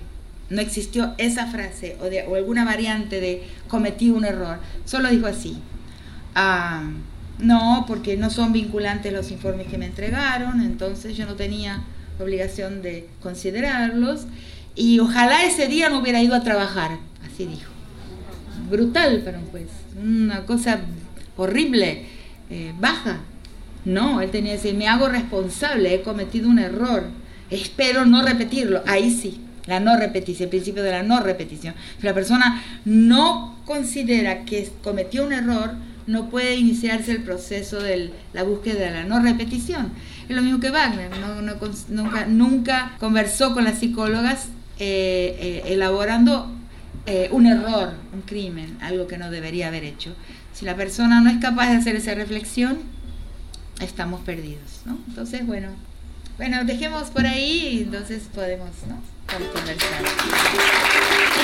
No existió esa frase o, de, o alguna variante de cometí un error. Solo dijo así. Ah, no, porque no son vinculantes los informes que me entregaron, entonces yo no tenía obligación de considerarlos. Y ojalá ese día no hubiera ido a trabajar, así dijo. Brutal para un juez, una cosa horrible, eh, baja. No, él tenía que decir, me hago responsable, he cometido un error, espero no repetirlo. Ahí sí, la no repetición, el principio de la no repetición. Si la persona no considera que cometió un error, no puede iniciarse el proceso de la búsqueda de la no repetición. Es lo mismo que Wagner, nunca, nunca conversó con las psicólogas eh, eh, elaborando eh, un error, un crimen, algo que no debería haber hecho. Si la persona no es capaz de hacer esa reflexión, estamos perdidos, ¿no? Entonces, bueno, bueno, dejemos por ahí y entonces podemos, ¿no?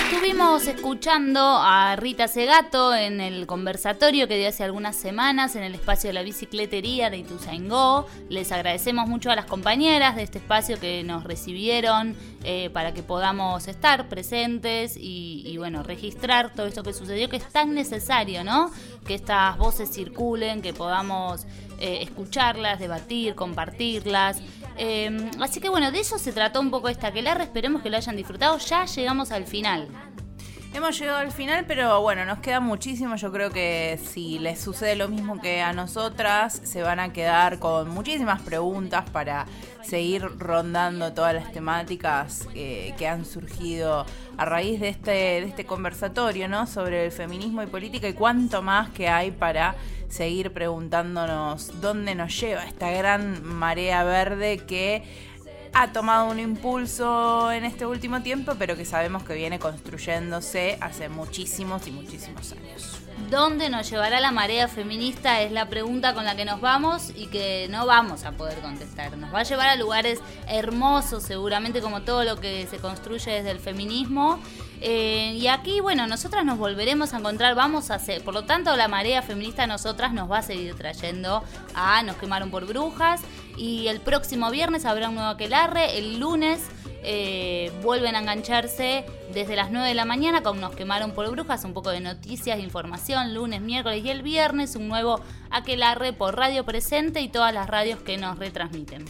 Estuvimos escuchando a Rita Segato en el conversatorio que dio hace algunas semanas en el espacio de la bicicletería de Ituzaingó. Les agradecemos mucho a las compañeras de este espacio que nos recibieron eh, para que podamos estar presentes y, y, bueno, registrar todo esto que sucedió, que es tan necesario, ¿no? Que estas voces circulen, que podamos eh, escucharlas, debatir, compartirlas. Eh, así que bueno, de eso se trató un poco esta aquelarre. Esperemos que lo hayan disfrutado. Ya llegamos al final. Hemos llegado al final, pero bueno, nos queda muchísimo. Yo creo que si les sucede lo mismo que a nosotras, se van a quedar con muchísimas preguntas para seguir rondando todas las temáticas eh, que han surgido a raíz de este, de este conversatorio, ¿no? Sobre el feminismo y política y cuánto más que hay para seguir preguntándonos dónde nos lleva esta gran marea verde que ha tomado un impulso en este último tiempo, pero que sabemos que viene construyéndose hace muchísimos y muchísimos años. ¿Dónde nos llevará la marea feminista? Es la pregunta con la que nos vamos y que no vamos a poder contestar. Nos va a llevar a lugares hermosos, seguramente como todo lo que se construye desde el feminismo. Eh, y aquí, bueno, nosotras nos volveremos a encontrar, vamos a hacer, por lo tanto, la marea feminista nosotras nos va a seguir trayendo a Nos quemaron por brujas. Y el próximo viernes habrá un nuevo aquelarre, el lunes eh, vuelven a engancharse desde las 9 de la mañana con Nos quemaron por brujas, un poco de noticias, información, lunes, miércoles y el viernes un nuevo aquelarre por Radio Presente y todas las radios que nos retransmiten.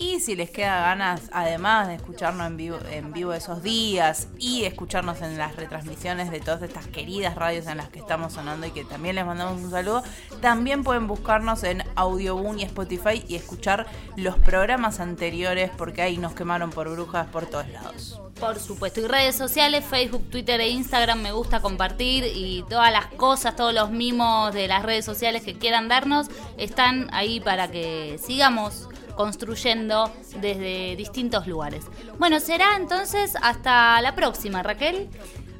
Y si les queda ganas, además de escucharnos en vivo, en vivo esos días y escucharnos en las retransmisiones de todas estas queridas radios en las que estamos sonando y que también les mandamos un saludo, también pueden buscarnos en Audioboom y Spotify y escuchar los programas anteriores porque ahí nos quemaron por brujas por todos lados. Por supuesto, y redes sociales, Facebook, Twitter e Instagram, me gusta compartir y todas las cosas, todos los mimos de las redes sociales que quieran darnos están ahí para que sigamos construyendo desde distintos lugares. Bueno, será entonces hasta la próxima, Raquel.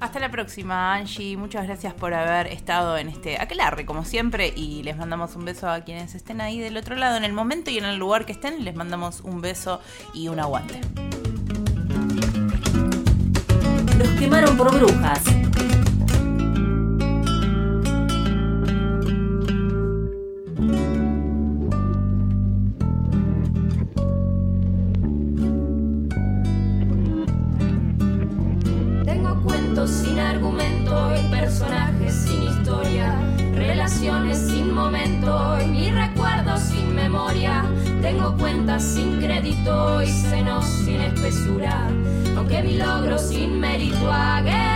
Hasta la próxima, Angie. Muchas gracias por haber estado en este aquelarre, como siempre. Y les mandamos un beso a quienes estén ahí del otro lado. En el momento y en el lugar que estén, les mandamos un beso y un aguante. Los quemaron por brujas. Sin crédito y senos sin espesura, aunque mi logro sin mérito a guerrador.